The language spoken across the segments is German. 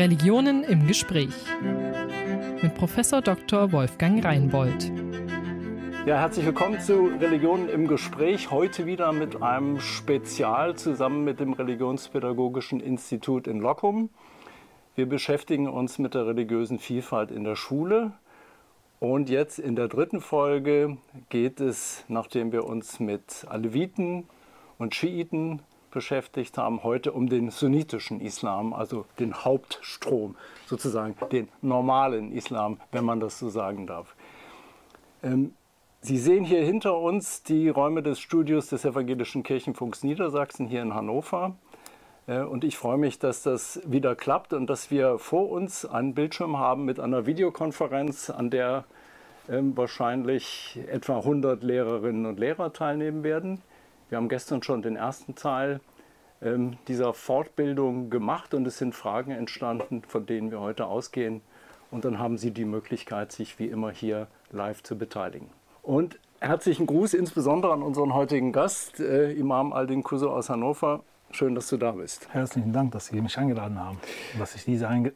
Religionen im Gespräch mit Professor Dr. Wolfgang Reinbold. Ja, herzlich willkommen zu Religionen im Gespräch. Heute wieder mit einem Spezial zusammen mit dem Religionspädagogischen Institut in Lockum. Wir beschäftigen uns mit der religiösen Vielfalt in der Schule. Und jetzt in der dritten Folge geht es, nachdem wir uns mit Aleviten und Schiiten beschäftigt haben, heute um den sunnitischen Islam, also den Hauptstrom, sozusagen den normalen Islam, wenn man das so sagen darf. Ähm, Sie sehen hier hinter uns die Räume des Studios des Evangelischen Kirchenfunks Niedersachsen hier in Hannover. Äh, und ich freue mich, dass das wieder klappt und dass wir vor uns einen Bildschirm haben mit einer Videokonferenz, an der ähm, wahrscheinlich etwa 100 Lehrerinnen und Lehrer teilnehmen werden. Wir haben gestern schon den ersten Teil ähm, dieser Fortbildung gemacht und es sind Fragen entstanden, von denen wir heute ausgehen. Und dann haben Sie die Möglichkeit, sich wie immer hier live zu beteiligen. Und herzlichen Gruß insbesondere an unseren heutigen Gast, äh, Imam Aldin Kuso aus Hannover. Schön, dass du da bist. Herzlichen Dank, dass Sie mich eingeladen haben und dass ich diese äh,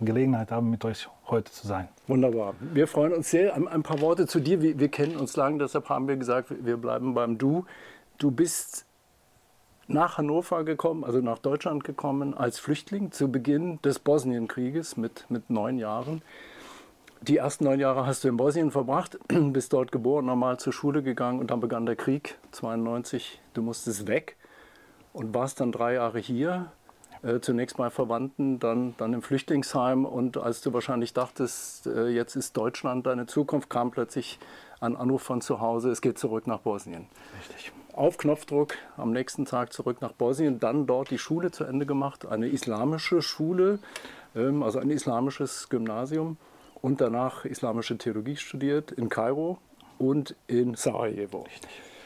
Gelegenheit habe, mit euch heute zu sein. Wunderbar. Wir freuen uns sehr. Ein, ein paar Worte zu dir. Wir, wir, kennen uns lang, deshalb haben wir gesagt, wir bleiben beim Du. Du bist nach Hannover gekommen, also nach Deutschland gekommen als Flüchtling zu Beginn des Bosnienkrieges mit, mit neun Jahren. Die ersten neun Jahre hast du in Bosnien verbracht, bist dort geboren, normal zur Schule gegangen und dann begann der Krieg 92. Du musstest weg und warst dann drei Jahre hier. Äh, zunächst mal Verwandten, dann, dann im Flüchtlingsheim und als du wahrscheinlich dachtest, äh, jetzt ist Deutschland deine Zukunft, kam plötzlich ein Anruf von zu Hause, es geht zurück nach Bosnien. Richtig auf Knopfdruck am nächsten Tag zurück nach Bosnien, dann dort die Schule zu Ende gemacht, eine islamische Schule, ähm, also ein islamisches Gymnasium und danach islamische Theologie studiert in Kairo und in Sarajevo.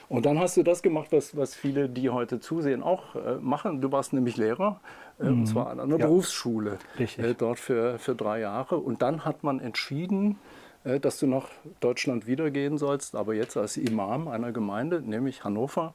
Und dann hast du das gemacht, was, was viele, die heute zusehen, auch äh, machen. Du warst nämlich Lehrer, äh, mhm. und zwar an einer ja. Berufsschule, äh, dort für, für drei Jahre. Und dann hat man entschieden, dass du nach Deutschland wiedergehen sollst, aber jetzt als Imam einer Gemeinde, nämlich Hannover.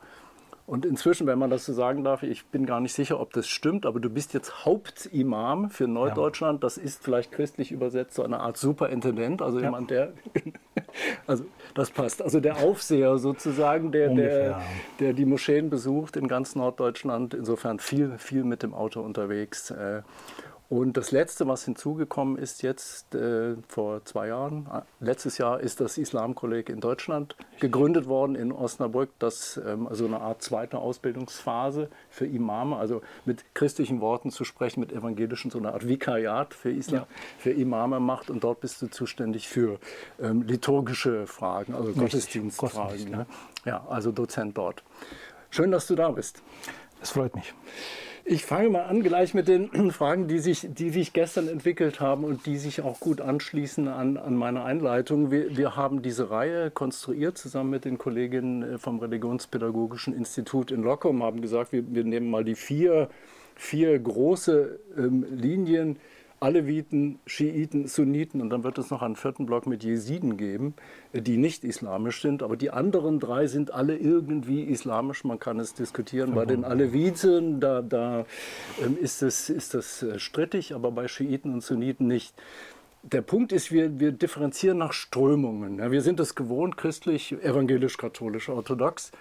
Und inzwischen, wenn man das so sagen darf, ich bin gar nicht sicher, ob das stimmt, aber du bist jetzt Hauptimam für Norddeutschland. Das ist vielleicht christlich übersetzt so eine Art Superintendent, also ja. jemand, der, also das passt, also der Aufseher sozusagen, der, der, der die Moscheen besucht in ganz Norddeutschland. Insofern viel, viel mit dem Auto unterwegs. Und das Letzte, was hinzugekommen ist jetzt äh, vor zwei Jahren, äh, letztes Jahr ist das Islamkolleg in Deutschland gegründet worden in Osnabrück, das ähm, also eine Art zweite Ausbildungsphase für Imame, also mit christlichen Worten zu sprechen, mit evangelischen, so eine Art Vikariat für Islam, ja. für Imame macht und dort bist du zuständig für ähm, liturgische Fragen, also Gottesdienstfragen. Ne? Ja, also Dozent dort. Schön, dass du da bist. Es freut mich. Ich fange mal an gleich mit den Fragen, die sich, die sich gestern entwickelt haben und die sich auch gut anschließen an, an meine Einleitung. Wir, wir haben diese Reihe konstruiert zusammen mit den Kolleginnen äh, vom Religionspädagogischen Institut in Lockum, haben gesagt, wir, wir nehmen mal die vier, vier große ähm, Linien, Aleviten, Schiiten, Sunniten und dann wird es noch einen vierten Block mit Jesiden geben, die nicht islamisch sind. Aber die anderen drei sind alle irgendwie islamisch. Man kann es diskutieren. Bei den Aleviten, da, da ähm, ist, es, ist das äh, strittig, aber bei Schiiten und Sunniten nicht. Der Punkt ist, wir, wir differenzieren nach Strömungen. wir sind es gewohnt, christlich, evangelisch, katholisch, orthodox.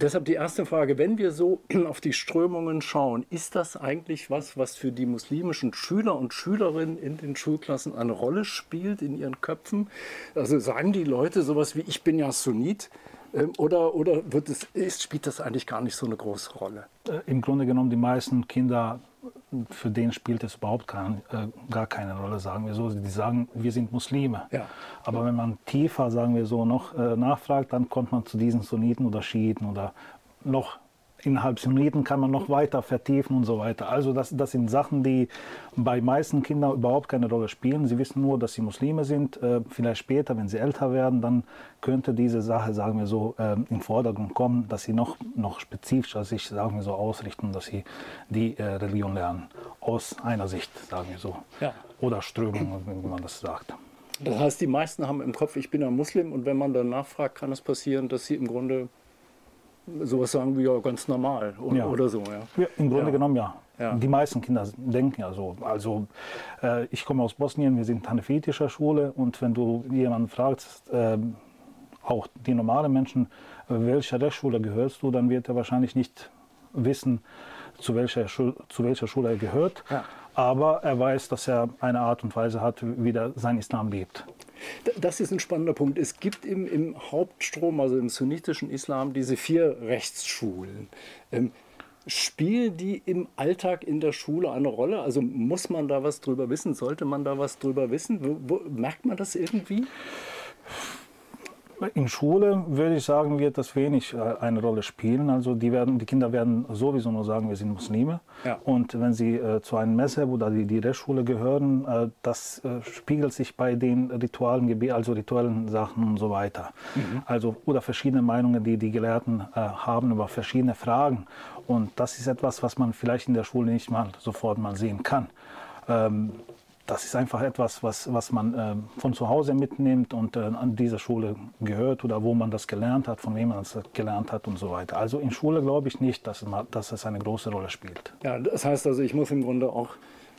Deshalb die erste Frage, wenn wir so auf die Strömungen schauen, ist das eigentlich was, was für die muslimischen Schüler und Schülerinnen in den Schulklassen eine Rolle spielt in ihren Köpfen? Also sagen die Leute sowas wie, ich bin ja Sunnit, ähm, oder, oder es, spielt das eigentlich gar nicht so eine große Rolle? Äh, Im Grunde genommen, die meisten Kinder für den spielt es überhaupt kein, äh, gar keine Rolle, sagen wir so. Die sagen, wir sind Muslime. Ja. Aber wenn man tiefer, sagen wir so, noch äh, nachfragt, dann kommt man zu diesen Sunniten oder Schiiten oder noch innerhalb Sunniten kann man noch weiter vertiefen und so weiter. Also das, das sind Sachen, die bei meisten Kindern überhaupt keine Rolle spielen. Sie wissen nur, dass sie Muslime sind. Äh, vielleicht später, wenn sie älter werden, dann könnte diese Sache, sagen wir so, äh, im Vordergrund kommen, dass sie noch, noch spezifischer sich, sagen wir so, ausrichten, dass sie die äh, Religion lernen. Aus einer Sicht, sagen wir so. Ja. Oder Strömung, wie man das sagt. Das heißt, die meisten haben im Kopf, ich bin ein Muslim und wenn man dann nachfragt, kann es passieren, dass sie im Grunde sowas sagen wie ja ganz normal oder, ja. oder so. Ja. ja Im Grunde ja. genommen ja. Die meisten Kinder denken ja so. Also äh, ich komme aus Bosnien, wir sind hanefetischer Schule und wenn du jemanden fragst, äh, auch die normalen Menschen, welcher Rechtsschule gehörst du, dann wird er wahrscheinlich nicht wissen, zu welcher, Schul zu welcher Schule er gehört. Aber er weiß, dass er eine Art und Weise hat, wie er sein Islam lebt. Das ist ein spannender Punkt. Es gibt im, im Hauptstrom, also im sunnitischen Islam, diese vier Rechtsschulen. Ähm, spielen die im Alltag in der Schule eine Rolle? Also muss man da was drüber wissen? Sollte man da was drüber wissen? Wo, wo, merkt man das irgendwie? In Schule würde ich sagen, wird das wenig äh, eine Rolle spielen. Also die, werden, die Kinder werden sowieso nur sagen, wir sind Muslime. Ja. Und wenn sie äh, zu einem Messe oder die, die Rechtsschule gehören, äh, das äh, spiegelt sich bei den ritualen also rituellen Sachen und so weiter. Mhm. Also oder verschiedene Meinungen, die die Gelehrten äh, haben über verschiedene Fragen. Und das ist etwas, was man vielleicht in der Schule nicht mal sofort mal sehen kann. Ähm, das ist einfach etwas, was, was man äh, von zu Hause mitnimmt und äh, an dieser Schule gehört oder wo man das gelernt hat, von wem man das gelernt hat und so weiter. Also in Schule glaube ich nicht, dass, dass es eine große Rolle spielt. Ja, das heißt also, ich muss im Grunde auch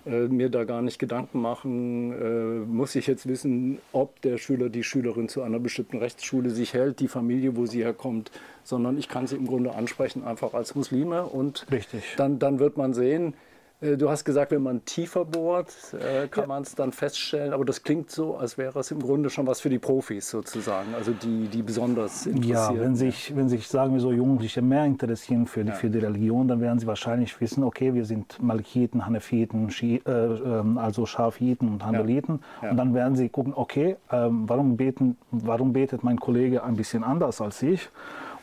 äh, mir da gar nicht Gedanken machen, äh, muss ich jetzt wissen, ob der Schüler, die Schülerin zu einer bestimmten Rechtsschule sich hält, die Familie, wo sie herkommt, sondern ich kann sie im Grunde ansprechen, einfach als Muslime und Richtig. Dann, dann wird man sehen, du hast gesagt, wenn man tiefer bohrt, äh, kann ja. man es dann feststellen. Aber das klingt so, als wäre es im Grunde schon was für die Profis sozusagen, also die, die besonders interessieren. Ja, wenn sich, wenn sich, sagen wir so, Jugendliche mehr interessieren für die, ja. für die Religion, dann werden sie wahrscheinlich wissen, okay, wir sind Malikiten, Hanefiten, Schi, äh, ähm, also Schafiten und Hanbeliten. Ja. Und dann werden sie gucken, okay, äh, warum, beten, warum betet mein Kollege ein bisschen anders als ich?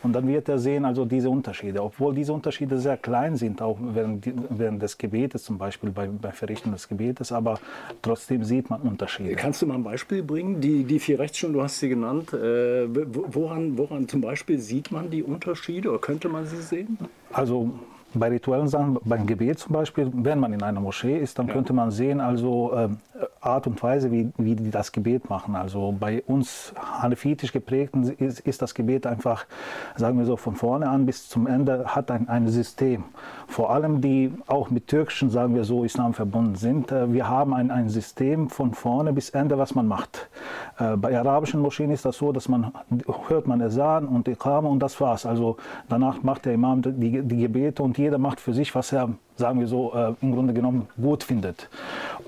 Und dann wird er sehen, also diese Unterschiede, obwohl diese Unterschiede sehr klein sind, auch während, während des Gebetes, zum Beispiel bei, bei Verrichten des Gebetes, aber trotzdem sieht man Unterschiede. Kannst du mal ein Beispiel bringen? Die, die vier Rechtsschulen, du hast sie genannt, äh, woran, woran zum Beispiel sieht man die Unterschiede oder könnte man sie sehen? Also bei rituellen Sachen, beim Gebet zum Beispiel, wenn man in einer Moschee ist, dann ja. könnte man sehen, also äh, Art und Weise, wie, wie die das Gebet machen. Also bei uns hanefitisch geprägten ist, ist das Gebet einfach, sagen wir so, von vorne an bis zum Ende hat ein, ein System. Vor allem die auch mit türkischen, sagen wir so, Islam verbunden sind. Äh, wir haben ein, ein System von vorne bis Ende, was man macht. Äh, bei arabischen Moscheen ist das so, dass man hört man Esan und Iqama und das war's. Also danach macht der Imam die, die Gebete und jeder macht für sich, was er, sagen wir so, äh, im Grunde genommen gut findet.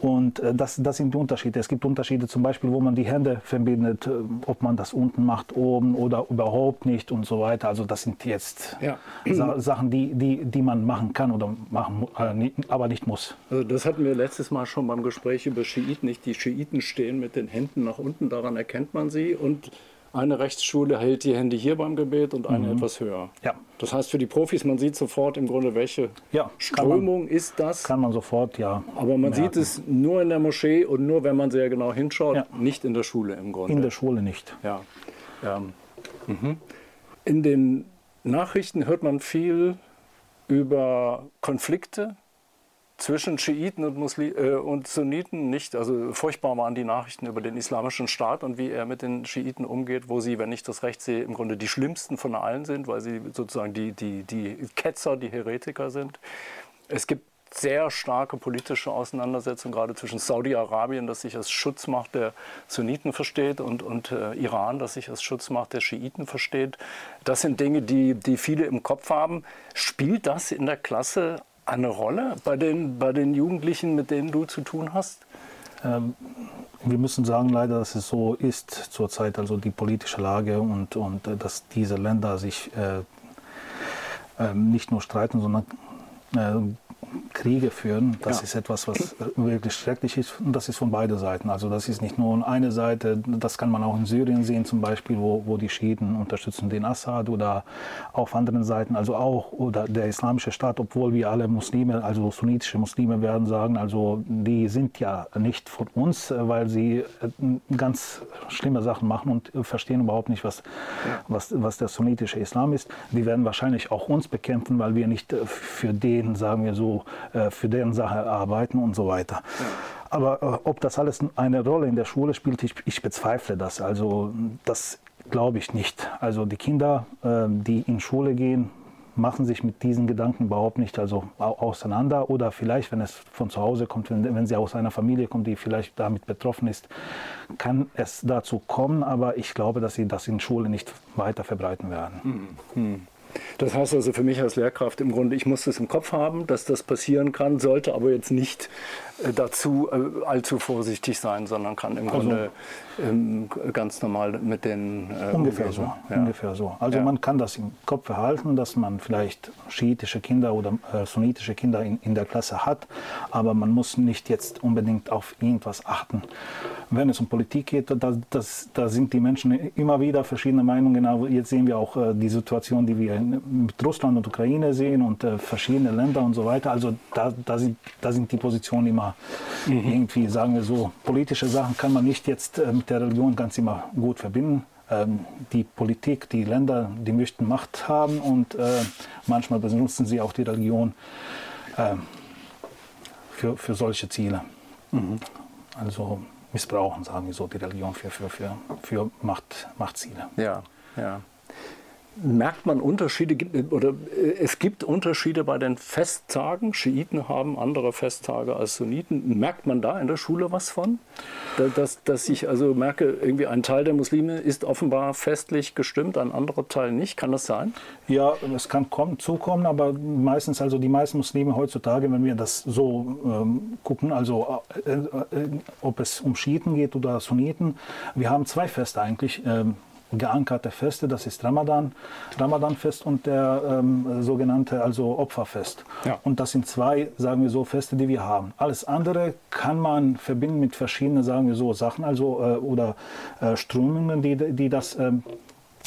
Und äh, das, das sind die Unterschiede. Es gibt Unterschiede zum Beispiel, wo man die Hände verbindet, äh, ob man das unten macht, oben oder überhaupt nicht und so weiter. Also das sind jetzt ja. Sa Sachen, die, die, die man machen kann oder machen, äh, aber nicht muss. Also das hatten wir letztes Mal schon beim Gespräch über Schiiten. Nicht die Schiiten stehen mit den Händen nach unten, daran erkennt man sie. Und eine Rechtsschule hält die Hände hier beim Gebet und eine mhm. etwas höher. Ja. Das heißt für die Profis, man sieht sofort im Grunde, welche ja, Strömung man, ist das. Kann man sofort, ja. Aber man merken. sieht es nur in der Moschee und nur, wenn man sehr genau hinschaut, ja. nicht in der Schule im Grunde. In der Schule nicht. Ja. ja. Mhm. In den Nachrichten hört man viel über Konflikte zwischen Schiiten und, Muslim, äh, und Sunniten nicht. Also furchtbar waren die Nachrichten über den islamischen Staat und wie er mit den Schiiten umgeht, wo sie, wenn ich das recht sehe, im Grunde die schlimmsten von allen sind, weil sie sozusagen die, die, die Ketzer, die Heretiker sind. Es gibt sehr starke politische Auseinandersetzungen, gerade zwischen Saudi-Arabien, das sich als Schutzmacht der Sunniten versteht, und, und äh, Iran, das sich als Schutzmacht der Schiiten versteht. Das sind Dinge, die, die viele im Kopf haben. Spielt das in der Klasse eine Rolle bei den, bei den Jugendlichen, mit denen du zu tun hast? Ähm, wir müssen sagen leider, dass es so ist zurzeit, also die politische Lage und, und äh, dass diese Länder sich äh, äh, nicht nur streiten, sondern äh, Kriege führen. Das ja. ist etwas, was wirklich schrecklich ist. Und das ist von beiden Seiten. Also das ist nicht nur eine Seite. Das kann man auch in Syrien sehen zum Beispiel, wo, wo die Schiiten unterstützen den Assad oder auf anderen Seiten. Also auch oder der islamische Staat, obwohl wir alle Muslime, also sunnitische Muslime werden sagen, also die sind ja nicht von uns, weil sie äh, ganz schlimme Sachen machen und verstehen überhaupt nicht, was, was, was der sunnitische Islam ist. Die werden wahrscheinlich auch uns bekämpfen, weil wir nicht für den, sagen wir so äh, für deren Sache arbeiten und so weiter. Ja. Aber äh, ob das alles eine Rolle in der Schule spielt, ich, ich bezweifle das. Also das glaube ich nicht. Also die Kinder, äh, die in Schule gehen, machen sich mit diesen Gedanken überhaupt nicht also auseinander oder vielleicht, wenn es von zu Hause kommt, wenn, wenn sie aus einer Familie kommt, die vielleicht damit betroffen ist, kann es dazu kommen, aber ich glaube, dass sie das in Schule nicht weiter verbreiten werden. Mhm. Das heißt also für mich als Lehrkraft im Grunde, ich muss das im Kopf haben, dass das passieren kann, sollte aber jetzt nicht dazu äh, allzu vorsichtig sein, sondern kann im also, Grunde ähm, ganz normal mit den äh, ungefähr so, ja. ungefähr so. Also ja. man kann das im Kopf behalten, dass man vielleicht schiitische Kinder oder äh, sunnitische Kinder in, in der Klasse hat, aber man muss nicht jetzt unbedingt auf irgendwas achten. Wenn es um Politik geht, da, das, da sind die Menschen immer wieder verschiedene Meinungen. Aber jetzt sehen wir auch äh, die Situation, die wir mit Russland und Ukraine sehen und äh, verschiedene Länder und so weiter. Also da, da, sind, da sind die Positionen immer mhm. irgendwie, sagen wir so, politische Sachen kann man nicht jetzt äh, mit der Religion ganz immer gut verbinden. Ähm, die Politik, die Länder, die möchten Macht haben und äh, manchmal benutzen sie auch die Religion äh, für, für solche Ziele. Mhm. Also missbrauchen, sagen wir so, die Religion für, für, für, für Macht, Machtziele. Ja, ja merkt man Unterschiede oder äh, es gibt Unterschiede bei den Festtagen. Schiiten haben andere Festtage als Sunniten. Merkt man da in der Schule was von? Dass, dass ich also merke, irgendwie ein Teil der Muslime ist offenbar festlich gestimmt, ein anderer Teil nicht. Kann das sein? Ja, es kann kommen, zukommen, aber meistens, also die meisten Muslime heutzutage, wenn wir das so ähm, gucken, also äh, äh, ob es um Schiiten geht oder Sunniten, wir haben zwei Feste eigentlich. Ähm, geankerte Feste, das ist Ramadan, Ramadanfest und der ähm, sogenannte also Opferfest. Ja. Und das sind zwei, sagen wir so, Feste, die wir haben. Alles andere kann man verbinden mit verschiedenen, sagen wir so, Sachen, also äh, oder äh, Strömungen, die, die das ähm,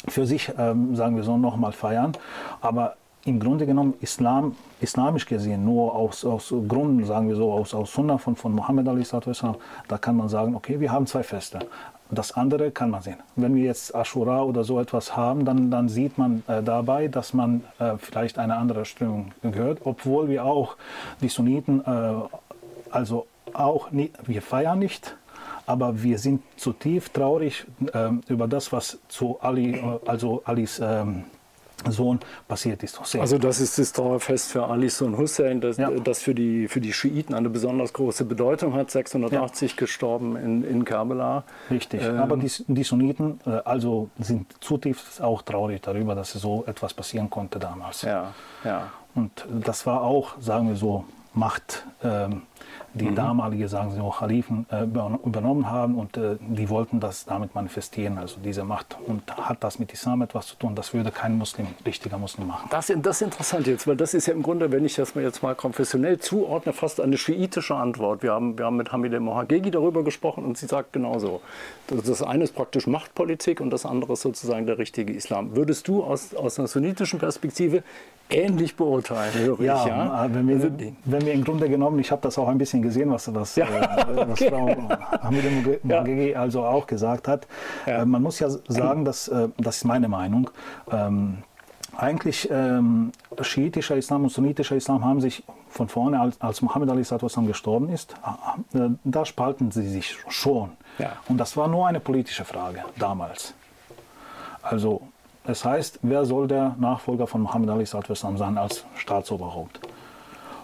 für sich, ähm, sagen wir so, nochmal feiern. Aber im Grunde genommen Islam, islamisch gesehen, nur aus, aus Gründen, sagen wir so, aus, aus Sunnah von, von Muhammad da kann man sagen, okay, wir haben zwei Feste. Das andere kann man sehen. Wenn wir jetzt Ashura oder so etwas haben, dann, dann sieht man äh, dabei, dass man äh, vielleicht eine andere Strömung gehört, obwohl wir auch die Sunniten, äh, also auch, nie, wir feiern nicht, aber wir sind zutiefst traurig ähm, über das, was zu Ali, äh, also Alis ähm, Sohn passiert ist. Hussein. Also das ist das Trauerfest für Ali's Sohn Hussein, das, ja. das für, die, für die Schiiten eine besonders große Bedeutung hat. 680 ja. gestorben in, in Karbala. Richtig, ähm. aber die, die Sunniten äh, also sind zutiefst auch traurig darüber, dass so etwas passieren konnte damals. Ja, ja. Und das war auch, sagen wir so, Macht. Ähm, die mhm. damalige, sagen Sie auch, Khalifen äh, übernommen haben und äh, die wollten das damit manifestieren, also diese Macht. Und hat das mit Islam etwas zu tun? Das würde kein Muslim, richtiger Muslim machen. Das, das ist interessant jetzt, weil das ist ja im Grunde, wenn ich das mir jetzt mal konfessionell zuordne, fast eine schiitische Antwort. Wir haben, wir haben mit Hamide Mohagegi darüber gesprochen und sie sagt genauso. Das, das eine ist praktisch Machtpolitik und das andere ist sozusagen der richtige Islam. Würdest du aus, aus einer sunnitischen Perspektive ähnlich beurteilen, höre ja, ich, ja? Wenn wir, also wenn wir im Grunde genommen, ich habe das auch ein bisschen gesehen, was, was, ja, äh, was Frau Hamid ja. also auch gesagt hat. Ja. Äh, man muss ja sagen, dass, äh, das ist meine Meinung, ähm, eigentlich ähm, schiitischer Islam und sunnitischer Islam haben sich von vorne, als, als Muhammad Ali gestorben ist, äh, da spalten sie sich schon. Ja. Und das war nur eine politische Frage damals. Also das heißt, wer soll der Nachfolger von Muhammad Ali sein als Staatsoberhaupt?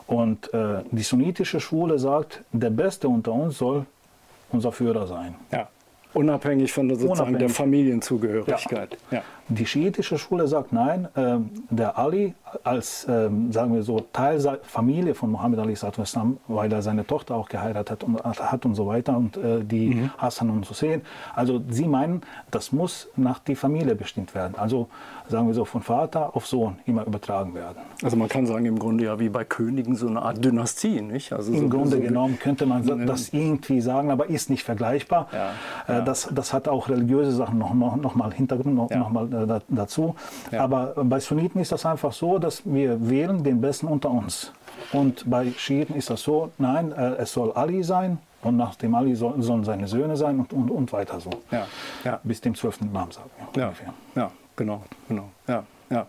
Und äh, die sunnitische Schule sagt, der Beste unter uns soll unser Führer sein. Ja. Unabhängig von der, sozusagen Unabhängig. der Familienzugehörigkeit. Ja. ja. Die schiitische Schule sagt nein, äh, der Ali als, äh, sagen wir so, Teil der Familie von Muhammad Ali, weil er seine Tochter auch geheiratet und, hat und so weiter und äh, die mhm. Hassan und Hussein. Also sie meinen, das muss nach die Familie bestimmt werden. Also sagen wir so, von Vater auf Sohn immer übertragen werden. Also man kann sagen, im Grunde ja wie bei Königen so eine Art Dynastie, nicht? Also Im so, Grunde so genommen könnte man das irgendwie sagen, aber ist nicht vergleichbar. Ja, äh, ja. Das, das hat auch religiöse Sachen noch, noch, noch mal Hintergrund, noch, ja. noch mal äh, dazu. Aber bei Sunniten ist das einfach so, dass wir wählen den Besten unter uns. Und bei Schiiten ist das so, nein, äh, es soll Ali sein, und nach dem Ali soll, sollen seine Söhne sein und, und, und weiter so. Ja, ja. Bis dem 12. Imam, sagen wir. Ja, ja, genau, genau. Ja, ja.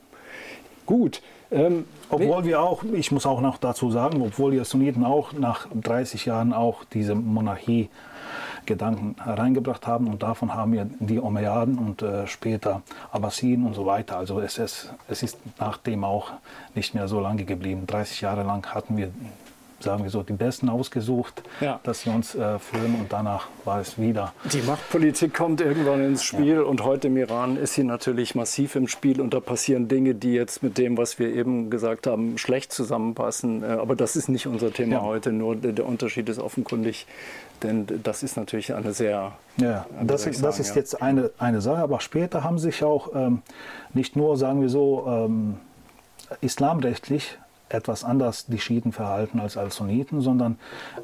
Gut. Ähm, obwohl wir auch, ich muss auch noch dazu sagen, obwohl die Sunniten auch nach 30 Jahren auch diese Monarchie Gedanken hereingebracht haben und davon haben wir die Umayyaden und äh, später Abbasiden und so weiter. Also es ist, es ist nachdem auch nicht mehr so lange geblieben. 30 Jahre lang hatten wir sagen wir so, die Besten ausgesucht, ja. dass sie uns äh, führen und danach war es wieder. Die Machtpolitik kommt irgendwann ins Spiel ja. und heute im Iran ist sie natürlich massiv im Spiel und da passieren Dinge, die jetzt mit dem, was wir eben gesagt haben, schlecht zusammenpassen. Äh, aber das ist nicht unser Thema ja. heute, nur der Unterschied ist offenkundig, denn das ist natürlich eine sehr... Ja, das, ist, sagen, das ist jetzt eine, eine Sache, aber später haben sich auch ähm, nicht nur, sagen wir so, ähm, islamrechtlich etwas anders die Schiiten verhalten als als Sunniten, sondern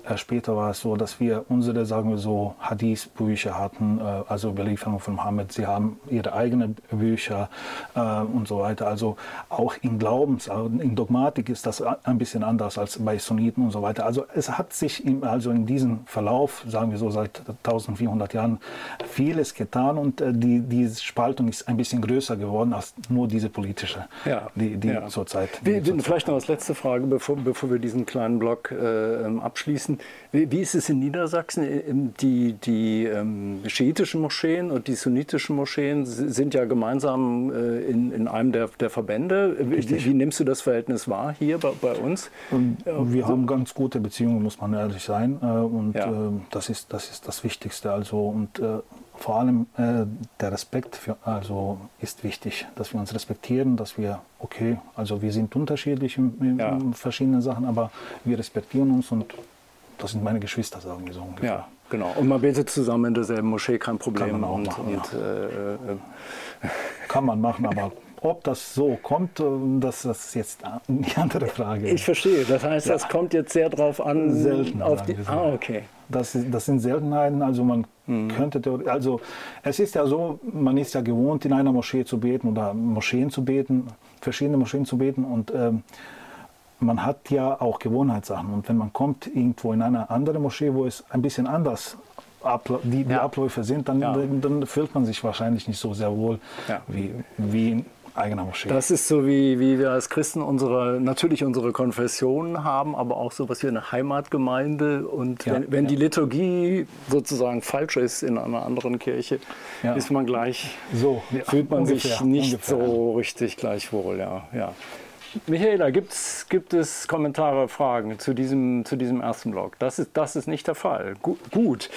äh, später war es so, dass wir unsere, sagen wir so, Hadith-Bücher hatten, äh, also Überlieferung von Mohammed. Sie haben ihre eigenen Bücher äh, und so weiter. Also auch in Glaubens, in Dogmatik ist das ein bisschen anders als bei Sunniten und so weiter. Also es hat sich in, also in diesem Verlauf, sagen wir so seit 1400 Jahren, vieles getan und äh, die, die Spaltung ist ein bisschen größer geworden als nur diese politische, ja, die, die ja. zurzeit. Die zur vielleicht noch als letzte Frage, bevor, bevor wir diesen kleinen Block äh, ähm, abschließen. Wie, wie, ist es in Niedersachsen? Äh, die, die ähm, schiitischen Moscheen und die sunnitischen Moscheen sind ja gemeinsam äh, in, in einem der, der Verbände. Wie, wie, nimmst du das Verhältnis wahr hier bei, bei uns? Und wir also, haben ganz gute Beziehungen, muss man ehrlich sein. Äh, und ja. Äh, das, ist, das ist das Wichtigste. Also, und äh, vor allem äh, der Respekt für, also ist wichtig, dass wir uns respektieren, dass wir, okay, also wir sind unterschiedlich in, in ja. verschiedenen Sachen, aber wir respektieren uns und das sind meine Geschwister, sagen wir so ungefähr. Ja, genau. Und man betet zusammen in derselben Moschee, kein Problem. Kann man auch und, machen, und, ja. äh, äh, Kann man machen, aber ob das so kommt, äh, das, ist jetzt die andere Frage. Ich verstehe. Das heißt, ja. das kommt jetzt sehr darauf an. Selten. Auf die, ah, okay. Das, das sind Seltenheiten. Also man mhm. könnte, also es ist ja so, man ist ja gewohnt, in einer Moschee zu beten oder Moscheen zu beten, verschiedene Moscheen zu beten und ähm, man hat ja auch Gewohnheitssachen. Und wenn man kommt irgendwo in eine andere Moschee, wo es ein bisschen anders die, die ja. Abläufe sind, dann, ja. dann, fühlt man sich wahrscheinlich nicht so sehr wohl ja. wie, wie eigener Moschee. Das ist so, wie, wie wir als Christen unsere, natürlich unsere Konfession haben, aber auch so was wie eine Heimatgemeinde. Und ja, wenn, wenn ja. die Liturgie sozusagen falsch ist in einer anderen Kirche, ja. ist man gleich, so, fühlt man ungefähr, sich nicht ungefähr. so richtig gleichwohl. Ja, ja. Michaela, gibt's, gibt es Kommentare, Fragen zu diesem, zu diesem ersten Blog? Das ist, das ist nicht der Fall. Gu gut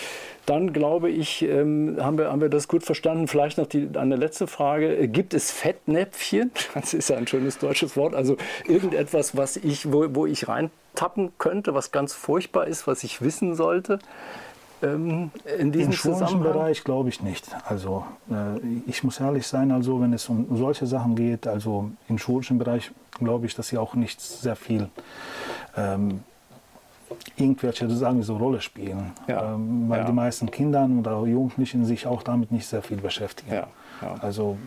dann glaube ich, ähm, haben, wir, haben wir das gut verstanden. Vielleicht noch die, eine letzte Frage. Gibt es Fettnäpfchen? Das ist ja ein schönes deutsches Wort. Also irgendetwas, was ich, wo, wo ich reintappen könnte, was ganz furchtbar ist, was ich wissen sollte? Ähm, in diesem Im schulischen Bereich glaube ich nicht. Also äh, ich muss ehrlich sein, also wenn es um solche Sachen geht, also im schulischen Bereich glaube ich, dass sie auch nicht sehr viel ähm, irgendwelche, sagen wir so, Rolle spielen. Ja. Ähm, weil ja. die meisten Kinder oder Jugendlichen sich auch damit nicht sehr viel beschäftigen. Ja. Also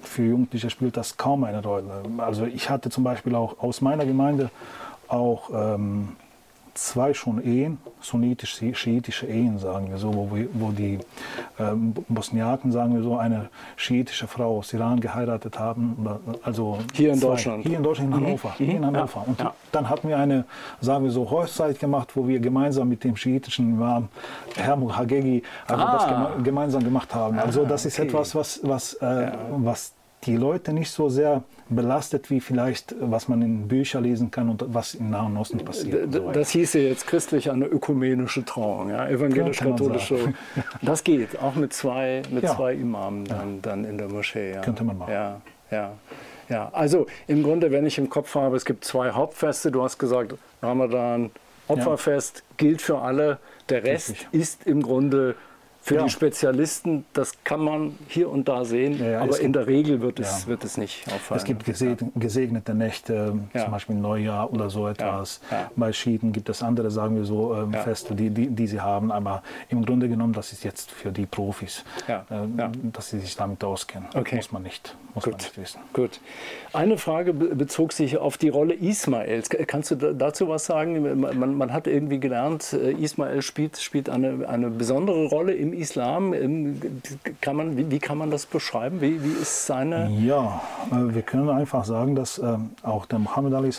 für Jugendliche spielt das kaum eine Rolle. Also ich hatte zum Beispiel auch aus meiner Gemeinde auch ähm, zwei schon Ehen, sunnitisch-schiitische Ehen, sagen wir so, wo, wo die ähm, Bosniaken, sagen wir so, eine schiitische Frau aus Iran geheiratet haben. Also hier in zwei, Deutschland? Hier in Deutschland, in mhm. Hannover. Mhm. Hier in Hannover. Ja. Und ja. dann hatten wir eine, sagen wir so, Hochzeit gemacht, wo wir gemeinsam mit dem schiitischen Imam Hermut Hagegi also ah. das geme gemeinsam gemacht haben. Also das ist okay. etwas, was, was, äh, ja. was die Leute nicht so sehr belastet, wie vielleicht, was man in Büchern lesen kann und was im Nahen Osten passiert. So das hieße jetzt christlich eine ökumenische Trauung, ja? evangelisch-katholische. Das geht, auch mit zwei, mit ja. zwei Imamen dann, ja. dann in der Moschee. Könnte man machen. Ja, ja. Ja, also im Grunde, wenn ich im Kopf habe, es gibt zwei Hauptfeste, du hast gesagt, Ramadan, Opferfest gilt für alle, der Rest Richtig. ist im Grunde für ja. die Spezialisten, das kann man hier und da sehen, ja, aber in der Regel wird es, wird es nicht auffallen. Es gibt gesegnete Nächte, zum Beispiel Neujahr oder so etwas. Bei Schiiten gibt es andere, sagen wir so, ähm, Feste, die, die, die, sie haben, aber im Grunde genommen, das ist jetzt für die Profis, äh, dass sie sich damit auskennen. Okay. Muss man nicht, muss Gut. man nicht wissen. Gut. Eine Frage bezog sich auf die Rolle Ismaels. Kannst du dazu was sagen? Man, man hat irgendwie gelernt, äh, Ismael spielt, spielt eine, eine besondere Rolle im Islam? Ähm, kann man, wie, wie, kann man das beschreiben? Wie, wie ist seine... Ja, äh, wir können einfach sagen, dass ähm, auch der Muhammad Ali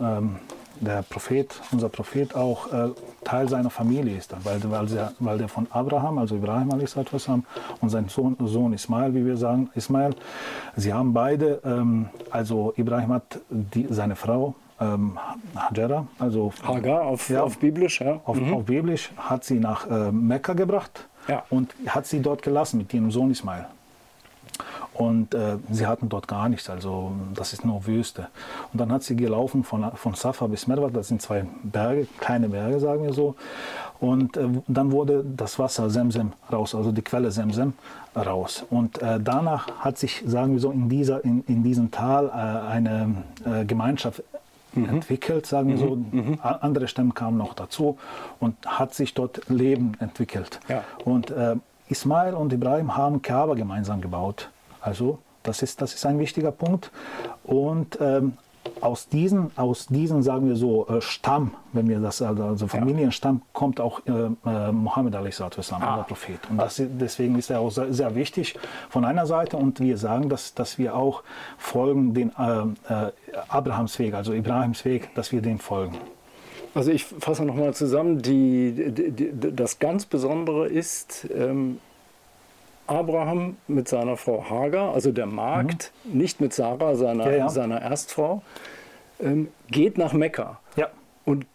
ähm, der Prophet, unser Prophet auch äh, Teil seiner Familie ist, weil, weil, der, weil der von Abraham, also Ibrahim und sein Sohn, Sohn Ismail, wie wir sagen, Ismail, sie haben beide, also Ibrahim hat die, seine Frau ähm, Hajara, also Hagar auf, ja, auf Biblisch, ja. Auf, mhm. auf Biblisch hat sie nach äh, Mekka gebracht ja. und hat sie dort gelassen mit ihrem Sohn Ismail. Und äh, sie hatten dort gar nichts, also das ist nur Wüste. Und dann hat sie gelaufen von, von Safa bis Merwa, das sind zwei Berge, kleine Berge, sagen wir so. Und äh, dann wurde das Wasser Semsem raus, also die Quelle Semsem raus. Und äh, danach hat sich, sagen wir so, in, dieser, in, in diesem Tal äh, eine äh, Gemeinschaft mhm. entwickelt, sagen wir mhm. so. Mhm. Andere Stämme kamen noch dazu und hat sich dort Leben entwickelt. Ja. Und äh, Ismail und Ibrahim haben Kaaba gemeinsam gebaut. Also das ist, das ist ein wichtiger Punkt. Und ähm, aus diesen, aus diesen, sagen wir so, äh, Stamm, wenn wir das, also, also Familienstamm, ja. kommt auch äh, äh, Mohammed a.s., ah. der Prophet. Und das, deswegen ist er auch sehr, sehr, wichtig von einer Seite. Und wir sagen, dass, dass wir auch folgen den äh, äh Abrahams Weg, also Ibrahims Weg, dass wir dem folgen. Also ich fasse nochmal zusammen, die, die, die, das ganz Besondere ist, ähm, Abraham mit seiner Frau Hagar, also der Magd, mhm. nicht mit Sarah, seiner, ja, ja. seiner Erstfrau, ähm, geht nach Mekka ja. und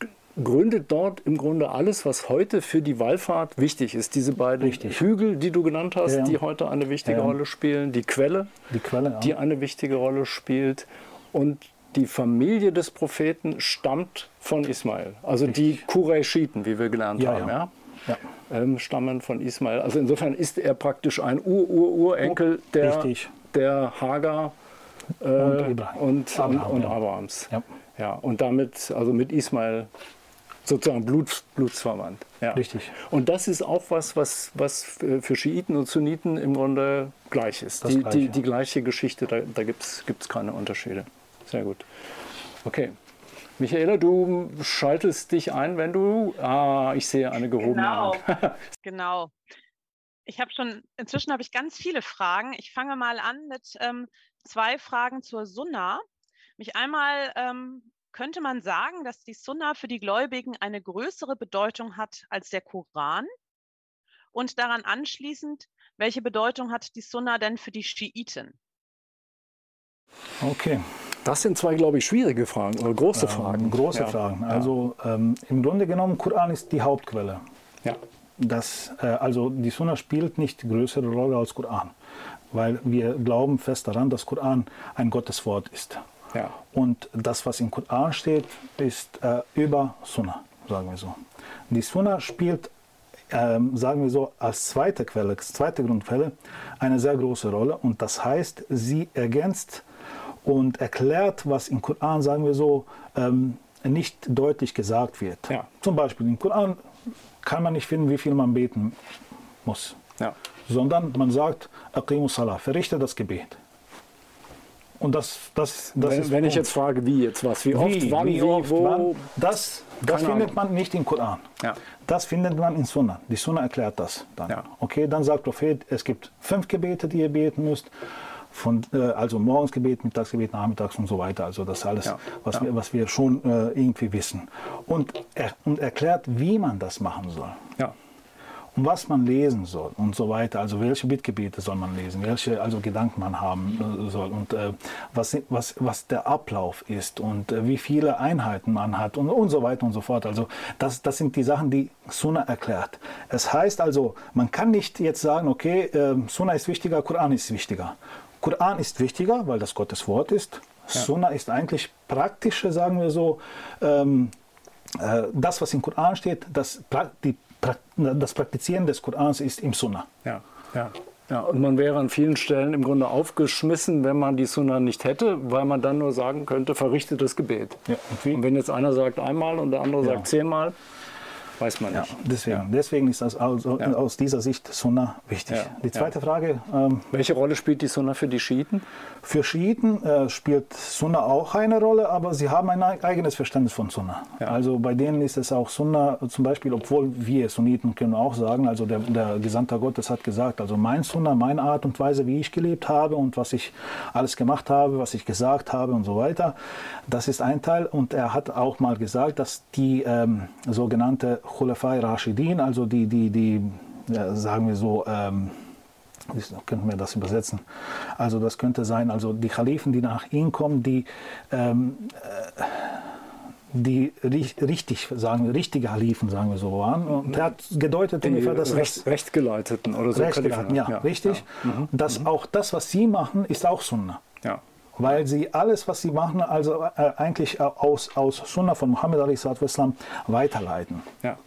gründet dort im Grunde alles, was heute für die Wallfahrt wichtig ist. Diese beiden Richtig. Hügel, die du genannt hast, ja, die heute eine wichtige Rolle spielen, die Quelle, die, Quelle, die eine wichtige Rolle spielt und die Familie des Propheten stammt von Ismail, also Richtig. die Qurayshiten, wie wir gelernt haben. Ja? Ähm, stammen von Ismail. Also insofern ist er praktisch ein Ur-Ur-Urenkel der, der Hagar äh, und, und, Abraham, und, und Abrahams. Ja. ja. Und damit, also mit Ismail sozusagen Blut, blutsverwandt. Ja. Richtig. Und das ist auch was, was, was für Schiiten und Sunniten im Grunde gleich ist. Die, gleiche, die, die, gleiche Geschichte, da, da gibt es keine Unterschiede. Sehr gut. Okay. Michaela, du schaltest dich ein, wenn du. Ah, ich sehe eine gehobene genau. Hand. genau. Ich habe schon, inzwischen habe ich ganz viele Fragen. Ich fange mal an mit ähm, zwei Fragen zur Sunna. Mich einmal ähm, könnte man sagen, dass die Sunna für die Gläubigen eine größere Bedeutung hat als der Koran? Und daran anschließend, welche Bedeutung hat die Sunna denn für die Schiiten? Okay, das sind zwei, glaube ich, schwierige Fragen oder große ähm, Fragen. Große ja. Fragen. Also ähm, im Grunde genommen, Koran ist die Hauptquelle. Ja. Das, äh, also die Sunna spielt nicht größere Rolle als Koran, weil wir glauben fest daran, dass Koran ein Gotteswort ist. Ja. Und das, was im Koran steht, ist äh, über Sunna, sagen wir so. Die Sunna spielt ähm, sagen wir so, als zweite Quelle, als zweite Grundquelle eine sehr große Rolle. Und das heißt, sie ergänzt und erklärt, was im Koran, sagen wir so, ähm, nicht deutlich gesagt wird. Ja. Zum Beispiel im Koran kann man nicht finden, wie viel man beten muss, ja. sondern man sagt, Aqimus Salah, verrichte das Gebet. Und das, das, das wenn, ist wenn ich jetzt frage, wie jetzt was, wie oft, wie, wann, wie, oft, wo, wann, das, das findet man nicht im Koran. Ja. Das findet man in Sunna. Die Sunna erklärt das dann. Ja. Okay, dann sagt Prophet, es gibt fünf Gebete, die ihr beten müsst von, äh, also Morgensgebet, Mittagsgebet, Nachmittags und so weiter. Also das alles, ja, was, ja. Wir, was wir schon äh, irgendwie wissen. Und, er, und erklärt, wie man das machen soll. Ja. Und was man lesen soll und so weiter. Also welche Bittgebete soll man lesen, welche also Gedanken man haben äh, soll und äh, was, was, was der Ablauf ist und äh, wie viele Einheiten man hat und, und so weiter und so fort. Also das, das sind die Sachen, die Sunna erklärt. Es heißt also, man kann nicht jetzt sagen, okay, äh, Sunna ist wichtiger, Koran ist wichtiger. Koran ist wichtiger, weil das Gottes Wort ist. Ja. Sunna ist eigentlich praktische, sagen wir so. Ähm, äh, das, was im Koran steht, das, die, das Praktizieren des Korans ist im Sunna. Ja, ja. Ja, und man wäre an vielen Stellen im Grunde aufgeschmissen, wenn man die Sunna nicht hätte, weil man dann nur sagen könnte, verrichte das Gebet. Ja, und, und, wenn jetzt einer sagt einmal und der andere ja. sagt zehnmal, weiß man nicht. Ja, deswegen, ja. deswegen ist das also ja. aus dieser Sicht Sunna wichtig. Die zweite Frage. Ähm, Welche Rolle spielt die Sunna für die Schiiten? Für Schiiten äh, spielt Sunna auch eine Rolle, aber sie haben ein eigenes Verständnis von Sunna. Also bei denen ist es auch Sunna, zum Beispiel, obwohl wir Sunniten können auch sagen, also der, der Gesandte Gottes hat gesagt, also mein Sunna, meine Art und Weise, wie ich gelebt habe und was ich alles gemacht habe, was ich gesagt habe und so weiter, das ist ein Teil. Und er hat auch mal gesagt, dass die ähm, sogenannte Khulafai Rashidin, also die, die, die ja, sagen wir so, ähm, wie könnten wir das übersetzen? Also das könnte sein, also die Khalifen, die nach ihm kommen, die ähm, äh, die richtig, sagen wir, richtige Halifen, sagen wir so, waren. Und er hat gedeutet die ungefähr, dass Recht, Rechtsgeleiteten oder so. Rechtsgeleiteten, ja, ja, richtig. Ja. Mhm. Dass mhm. auch das, was sie machen, ist auch Sunna. Ja. Weil sie alles, was sie machen, also äh, eigentlich aus, aus Sunna von Muhammad a.s. weiterleiten. Ja.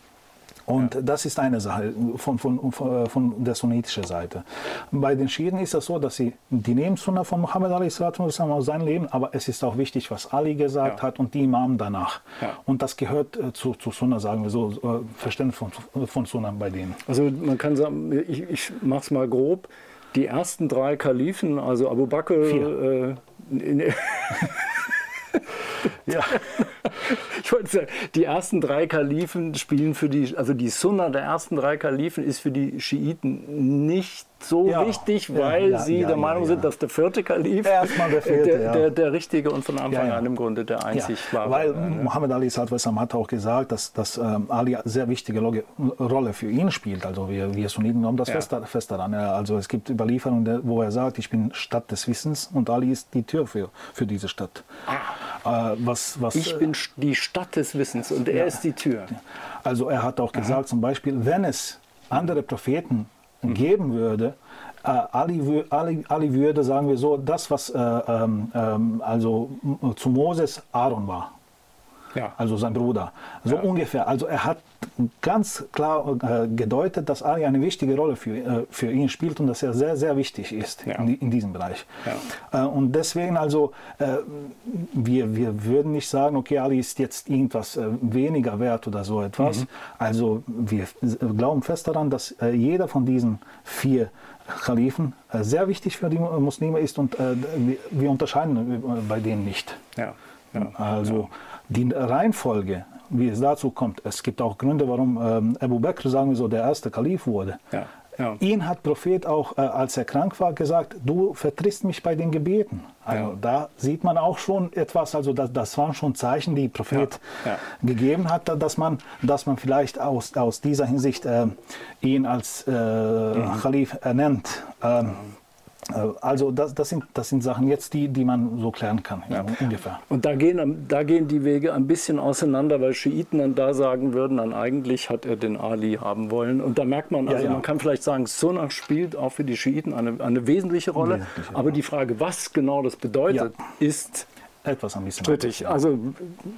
Und ja. das ist eine Sache von, von, von der sunnitischen Seite. Bei den Schiiten ist es so, dass sie die nehmen Sunna von Muhammad aus seinem Leben, aber es ist auch wichtig, was Ali gesagt ja. hat und die Imam danach. Ja. Und das gehört äh, zu, zu Sunna, sagen wir so, äh, Verständnis von, von Sunna bei denen. Also man kann sagen, ich, ich mache es mal grob, die ersten drei Kalifen, also Abu Bakr, äh, ja. Ich wollte sagen, die ersten drei Kalifen spielen für die, also die Sunna der ersten drei Kalifen ist für die Schiiten nicht so ja, wichtig, weil ja, sie der Meinung sind, dass der vierte Kalif der, vierte, der, der, richtige und von Anfang an im Grunde der einzig war. Weil? Muhammad Ali Sallallahu hat auch gesagt, dass, dass ähm, Ali eine sehr wichtige Rolle für ihn spielt. Also wir, wir Sunniten haben das fest, fest daran. Also es gibt Überlieferungen, wo er sagt, ich bin Stadt des Wissens und Ali ist die Tür für, für diese Stadt. Ah. Äh, was, was, ich bin die Stadt des Wissens und er ist die Tür. Also er hat auch gesagt, Aha. zum Beispiel, wenn es andere Propheten geben würde, äh, Ali, Ali, Ali, würde, sagen wir so, das, was äh, ähm, ähm also zu Moses Aaron war. Ja. Also sein Bruder. So ja. ungefähr. Also er hat ganz klar äh, gedeutet, dass Ali eine wichtige Rolle für, äh, für ihn spielt und dass er sehr, sehr wichtig ist ja. in, in, diesem Bereich. Äh, und deswegen also, äh, wir, wir würden nicht sagen, okay, Ali ist jetzt irgendwas äh, weniger wert oder so etwas. Mhm. Also wir glauben fest daran, dass äh, jeder von diesen vier Khalifen sehr wichtig für die Muslime ist und wir unterscheiden bei denen nicht. Ja. Ja. Also die Reihenfolge, wie es dazu kommt, es gibt auch Gründe, warum ähm, Abu Bakr, sagen wir so, der erste Kalif wurde. Ja. Ja. Ihn hat Prophet auch, äh, als er krank war, gesagt, du vertrittst mich bei den Gebeten. Also ja. da sieht man auch schon etwas, also das, das waren schon Zeichen, die Prophet ja. gegeben hat, dass man, dass man vielleicht aus, aus dieser Hinsicht äh, ihn als äh, mhm. Khalif ernennt. Ähm, also das, das, sind, das sind Sachen jetzt, die, die man so klären kann, ja, ungefähr. Und da gehen, da gehen die Wege ein bisschen auseinander, weil Schiiten dann da sagen würden, dann eigentlich hat er den Ali haben wollen. Und da merkt man, also ja, ja. man kann vielleicht sagen, Sunnah spielt auch für die Schiiten eine, eine wesentliche Rolle. Wesentliche, aber die Frage, was genau das bedeutet, ist etwas bisschen strittig. Also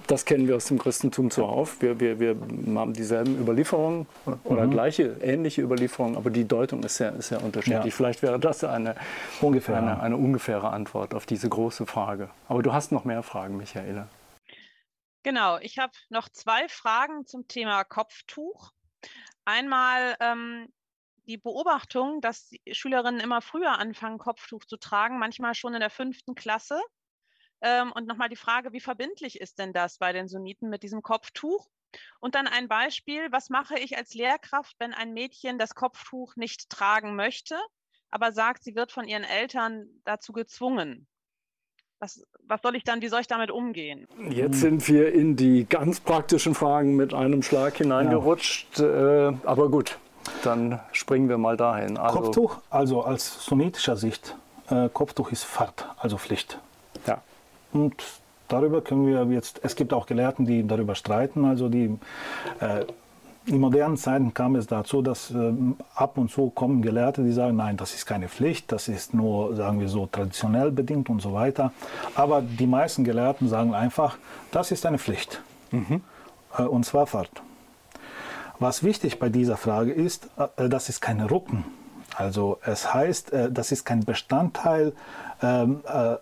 das kennen wir aus dem Christentum zuhauf. Wir, wir, wir haben dieselben Überlieferungen oder mhm. gleiche, ähnliche Überlieferungen, aber die Deutung ist sehr, ist sehr unterschiedlich. Ja. Vielleicht wäre das eine, Ungefähr. eine, eine ungefähre Antwort auf diese große Frage. Aber du hast noch mehr Fragen, Michaela. Genau, ich habe noch zwei Fragen zum Thema Kopftuch. Einmal ähm, die Beobachtung, dass Schülerinnen immer früher anfangen, Kopftuch zu tragen, manchmal schon in der fünften Klasse. Ähm, und nochmal die Frage, wie verbindlich ist denn das bei den Sunniten mit diesem Kopftuch? Und dann ein Beispiel, was mache ich als Lehrkraft, wenn ein Mädchen das Kopftuch nicht tragen möchte, aber sagt, sie wird von ihren Eltern dazu gezwungen? Was, was soll ich dann, wie soll ich damit umgehen? Jetzt sind wir in die ganz praktischen Fragen mit einem Schlag hineingerutscht. Ja. Äh, aber gut, dann springen wir mal dahin. Also, Kopftuch, also aus sunnitischer Sicht, äh, Kopftuch ist Fahrt, also Pflicht. Und darüber können wir jetzt, es gibt auch Gelehrten, die darüber streiten. Also die, äh, in modernen Zeiten kam es dazu, dass äh, ab und zu kommen Gelehrte, die sagen, nein, das ist keine Pflicht, das ist nur, sagen wir so, traditionell bedingt und so weiter. Aber die meisten Gelehrten sagen einfach, das ist eine Pflicht. Mhm. Äh, und zwar fort. Was wichtig bei dieser Frage ist, äh, das ist keine Rucken. Also es heißt, äh, das ist kein Bestandteil ähm, äh,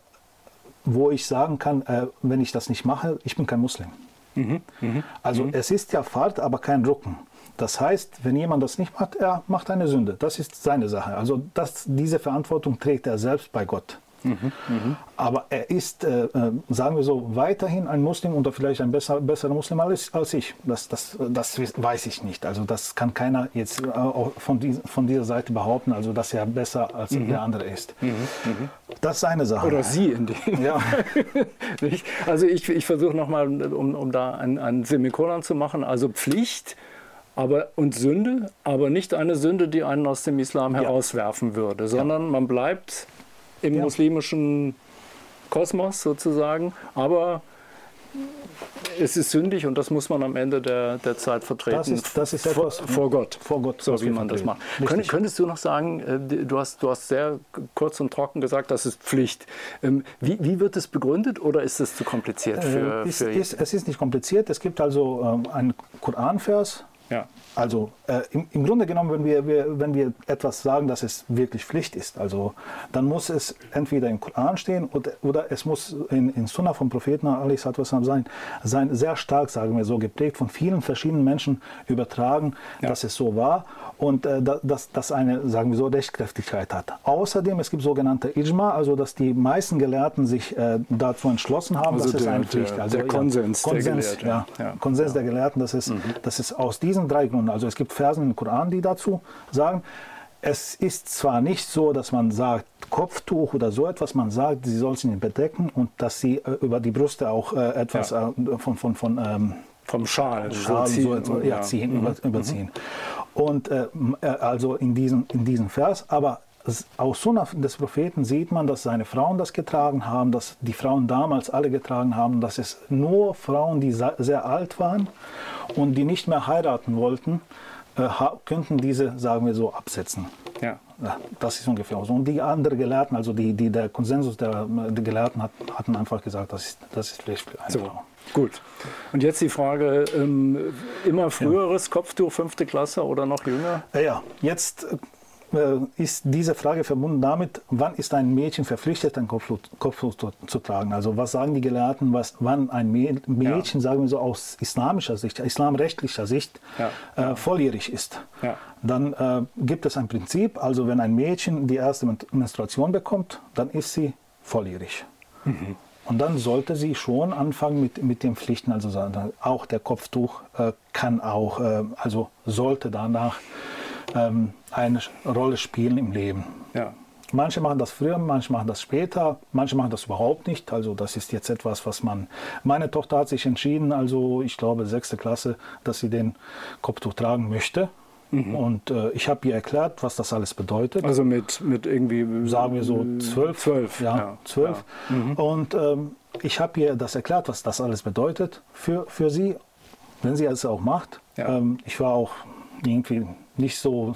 wo ich sagen kann, äh, wenn ich das nicht mache, ich bin kein Muslim. Mhm. Mhm. Also mhm. es ist ja Fahrt, aber kein Rücken. Das heißt, wenn jemand das nicht macht, er macht eine Sünde. Das ist seine Sache. Also das, diese Verantwortung trägt er selbst bei Gott. Mhm, Aber er ist, äh, äh, sagen wir so, weiterhin ein Muslim oder vielleicht ein besser, besserer Muslim als, als ich. Das, das, das weiß ich nicht. Also das kann keiner jetzt äh, von, die, von dieser Seite behaupten, also dass er besser als mhm. der andere ist. Mhm, mhm. Das ist eine Sache. Oder Sie in dem. Ja. also ich, ich versuche nochmal, um, um da ein, ein Semikolon zu machen, also Pflicht aber, und Sünde, aber nicht eine Sünde, die einen aus dem Islam herauswerfen würde, sondern ja. man bleibt im ja. muslimischen Kosmos sozusagen, aber es ist sündig und das muss man am Ende der, der Zeit vertreten. Das ist, das ist etwas vor, vor Gott. Vor Gott, so wie man das macht. Könnt, könntest du noch sagen, äh, du hast, du hast sehr kurz und trocken gesagt, das ist Pflicht. Ähm, wie, wie wird es begründet oder ist es zu kompliziert für, äh, ist, für ist, Es ist nicht kompliziert. Es gibt also ähm, einen Koranvers, ja. Also äh, im, im, Grunde genommen, wenn wir, wir, wenn wir etwas sagen, dass es wirklich Pflicht ist, also dann muss es entweder im Koran stehen oder, oder es muss in, in Sunnah vom Propheten sein, sein, sehr stark, sagen wir so, geprägt von vielen verschiedenen Menschen übertragen, ja. dass es so war und äh, dass das eine, sagen wir so, Rechtkräftigkeit hat. Außerdem, es gibt sogenannte Ijma, also dass die meisten Gelehrten sich äh, dazu entschlossen haben, also dass der, es eine Pflicht ist. Also, der Konsens, ja, Konsens, der ja, ja, Konsens der Gelehrten, das ist, mhm. das ist aus diesen drei Gründen, also es gibt Versen im Koran, die dazu sagen, es ist zwar nicht so, dass man sagt, Kopftuch oder so etwas, man sagt, sie soll sich bedecken und dass sie äh, über die Brüste auch äh, etwas ja. äh, von, von, von ähm, vom Schal, Schal so, so, ja, ziehen, mhm. überziehen. Und äh, äh, also in diesem, in diesem Vers, aber aus Sunnah des Propheten sieht man, dass seine Frauen das getragen haben, dass die Frauen damals alle getragen haben, dass es nur Frauen, die sehr alt waren und die nicht mehr heiraten wollten, äh, könnten diese, sagen wir so, absetzen. Ja. Das ist ungefähr so. Und die anderen Gelehrten, also die, die, der Konsensus der, der Gelehrten hat, hatten einfach gesagt, das ist, das ist für eine so. Frau. Gut. Und jetzt die Frage, ähm, immer früheres ja. Kopftuch, fünfte Klasse oder noch jünger? Ja, jetzt äh, ist diese Frage verbunden damit, wann ist ein Mädchen verpflichtet, ein Kopftuch, Kopftuch zu, zu, tragen? Also was sagen die Gelehrten, was, wann ein Mädchen, ja. sagen wir so aus islamischer Sicht, islamrechtlicher Sicht, ja. äh, volljährig ist? Ja. Dann äh, gibt es ein Prinzip, also wenn ein Mädchen die erste Menstruation bekommt, dann ist sie volljährig. Mhm. Und dann sollte sie schon anfangen mit, mit den Pflichten, also auch der Kopftuch äh, kann auch, äh, also sollte danach ähm, eine Rolle spielen im Leben. Ja. Manche machen das früher, manche machen das später, manche machen das überhaupt nicht. Also das ist jetzt etwas, was man. Meine Tochter hat sich entschieden, also ich glaube sechste Klasse, dass sie den Kopftuch tragen möchte. Mhm. Und äh, ich habe ihr erklärt, was das alles bedeutet. Also mit, mit irgendwie. Sagen wir so zwölf. Zwölf. Ja, ja. zwölf. Ja. Mhm. Und ähm, ich habe ihr das erklärt, was das alles bedeutet für, für sie, wenn sie es auch macht. Ja. Ähm, ich war auch irgendwie nicht so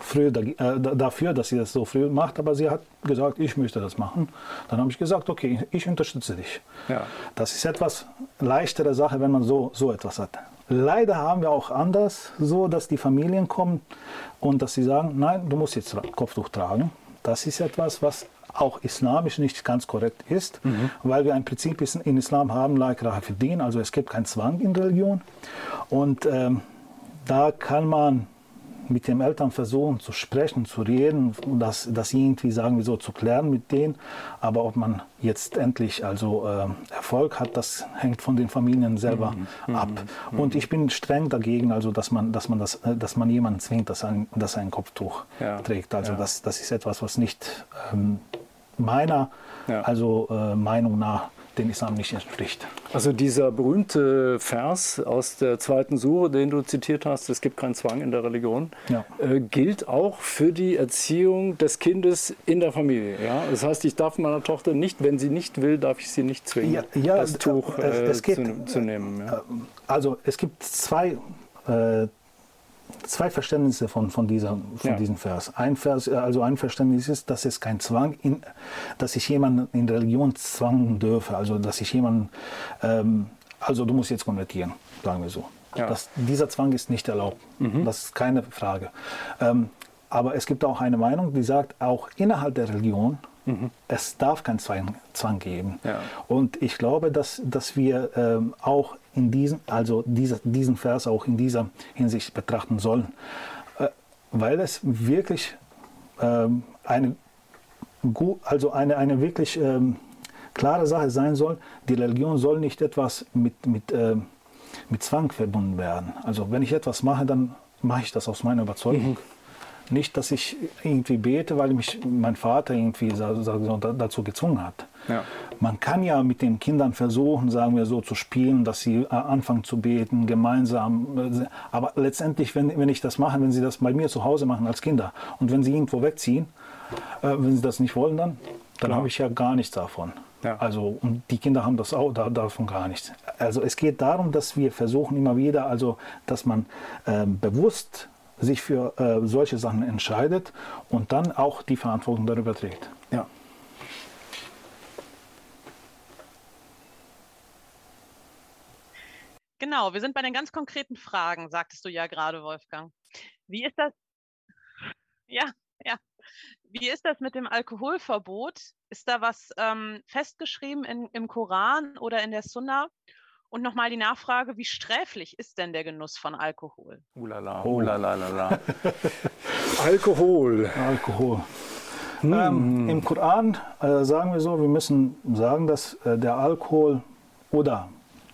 früh da, äh, dafür, dass sie das so früh macht, aber sie hat gesagt, ich möchte das machen. Dann habe ich gesagt, okay, ich unterstütze dich. Ja. Das ist etwas leichtere Sache, wenn man so, so etwas hat. Leider haben wir auch anders so, dass die Familien kommen und dass sie sagen, nein, du musst jetzt Kopftuch tragen. Das ist etwas, was auch islamisch nicht ganz korrekt ist, mhm. weil wir ein Prinzip in Islam haben, la ikraha also es gibt keinen Zwang in Religion. Und ähm, da kann man mit den Eltern versuchen zu sprechen, zu reden, das, das irgendwie, sagen wir so, zu klären mit denen. Aber ob man jetzt endlich also äh, Erfolg hat, das hängt von den Familien selber mhm. ab. Mhm. Und ich bin streng dagegen, also dass man, dass man, das, äh, dass man jemanden zwingt, dass er ein, dass ein Kopftuch ja. trägt. Also ja. das, das ist etwas, was nicht ähm, meiner ja. also, äh, Meinung nach dem Islam nicht entspricht. Also dieser berühmte Vers aus der zweiten Sure, den du zitiert hast, es gibt keinen Zwang in der Religion, ja. äh, gilt auch für die Erziehung des Kindes in der Familie. Ja? Das heißt, ich darf meiner Tochter nicht, wenn sie nicht will, darf ich sie nicht zwingen, ja, ja, das Tuch äh, es, es gibt, zu, zu, nehmen. Äh, also es gibt zwei äh, zwei Verständnisse von, von, dieser, von ja. diesem Vers. Ein Vers. Also ein Verständnis ist, dass es kein Zwang, in, dass ich jemanden in Religion zwangen dürfe. Also dass ich jemanden, ähm, also du musst jetzt konvertieren, sagen wir so. Ja. Das, dieser Zwang ist nicht erlaubt. Mhm. Das ist keine Frage. Ähm, aber es gibt auch eine Meinung, die sagt, auch innerhalb der Religion Mhm. Es darf keinen Zwang, Zwang geben. Ja. Und ich glaube, dass, dass wir ähm, auch in diesem, also diese, diesen Vers auch in dieser Hinsicht betrachten sollen, äh, weil es wirklich ähm, eine, also eine, eine wirklich ähm, klare Sache sein soll. Die Religion soll nicht etwas mit, mit, äh, mit Zwang verbunden werden. Also wenn ich etwas mache, dann mache ich das aus meiner Überzeugung. Mhm. Nicht, dass ich irgendwie bete, weil mich mein Vater irgendwie dazu gezwungen hat. Ja. Man kann ja mit den Kindern versuchen, sagen wir so, zu spielen, dass sie äh, anfangen zu beten, gemeinsam. Aber letztendlich, wenn, wenn ich das mache, wenn sie das bei mir zu Hause machen als Kinder und wenn sie irgendwo wegziehen, äh, wenn sie das nicht wollen, dann, dann habe ich ja gar nichts davon. Ja. Also, und die Kinder haben das auch da, davon gar nichts. Also es geht darum, dass wir versuchen immer wieder, also dass man äh, bewusst sich für äh, solche Sachen entscheidet und dann auch die Verantwortung darüber trägt. Ja. Genau, wir sind bei den ganz konkreten Fragen, sagtest du ja gerade, Wolfgang. Wie ist das? Ja, ja. Wie ist das mit dem Alkoholverbot? Ist da was ähm, festgeschrieben in, im Koran oder in der Sunna? Und nochmal die Nachfrage, wie sträflich ist denn der Genuss von Alkohol? Ulala, oh. ulalalala. Alkohol. Alkohol. Hm. Ähm, Im Koran äh, sagen wir so, wir müssen sagen, dass äh, der Alkohol oder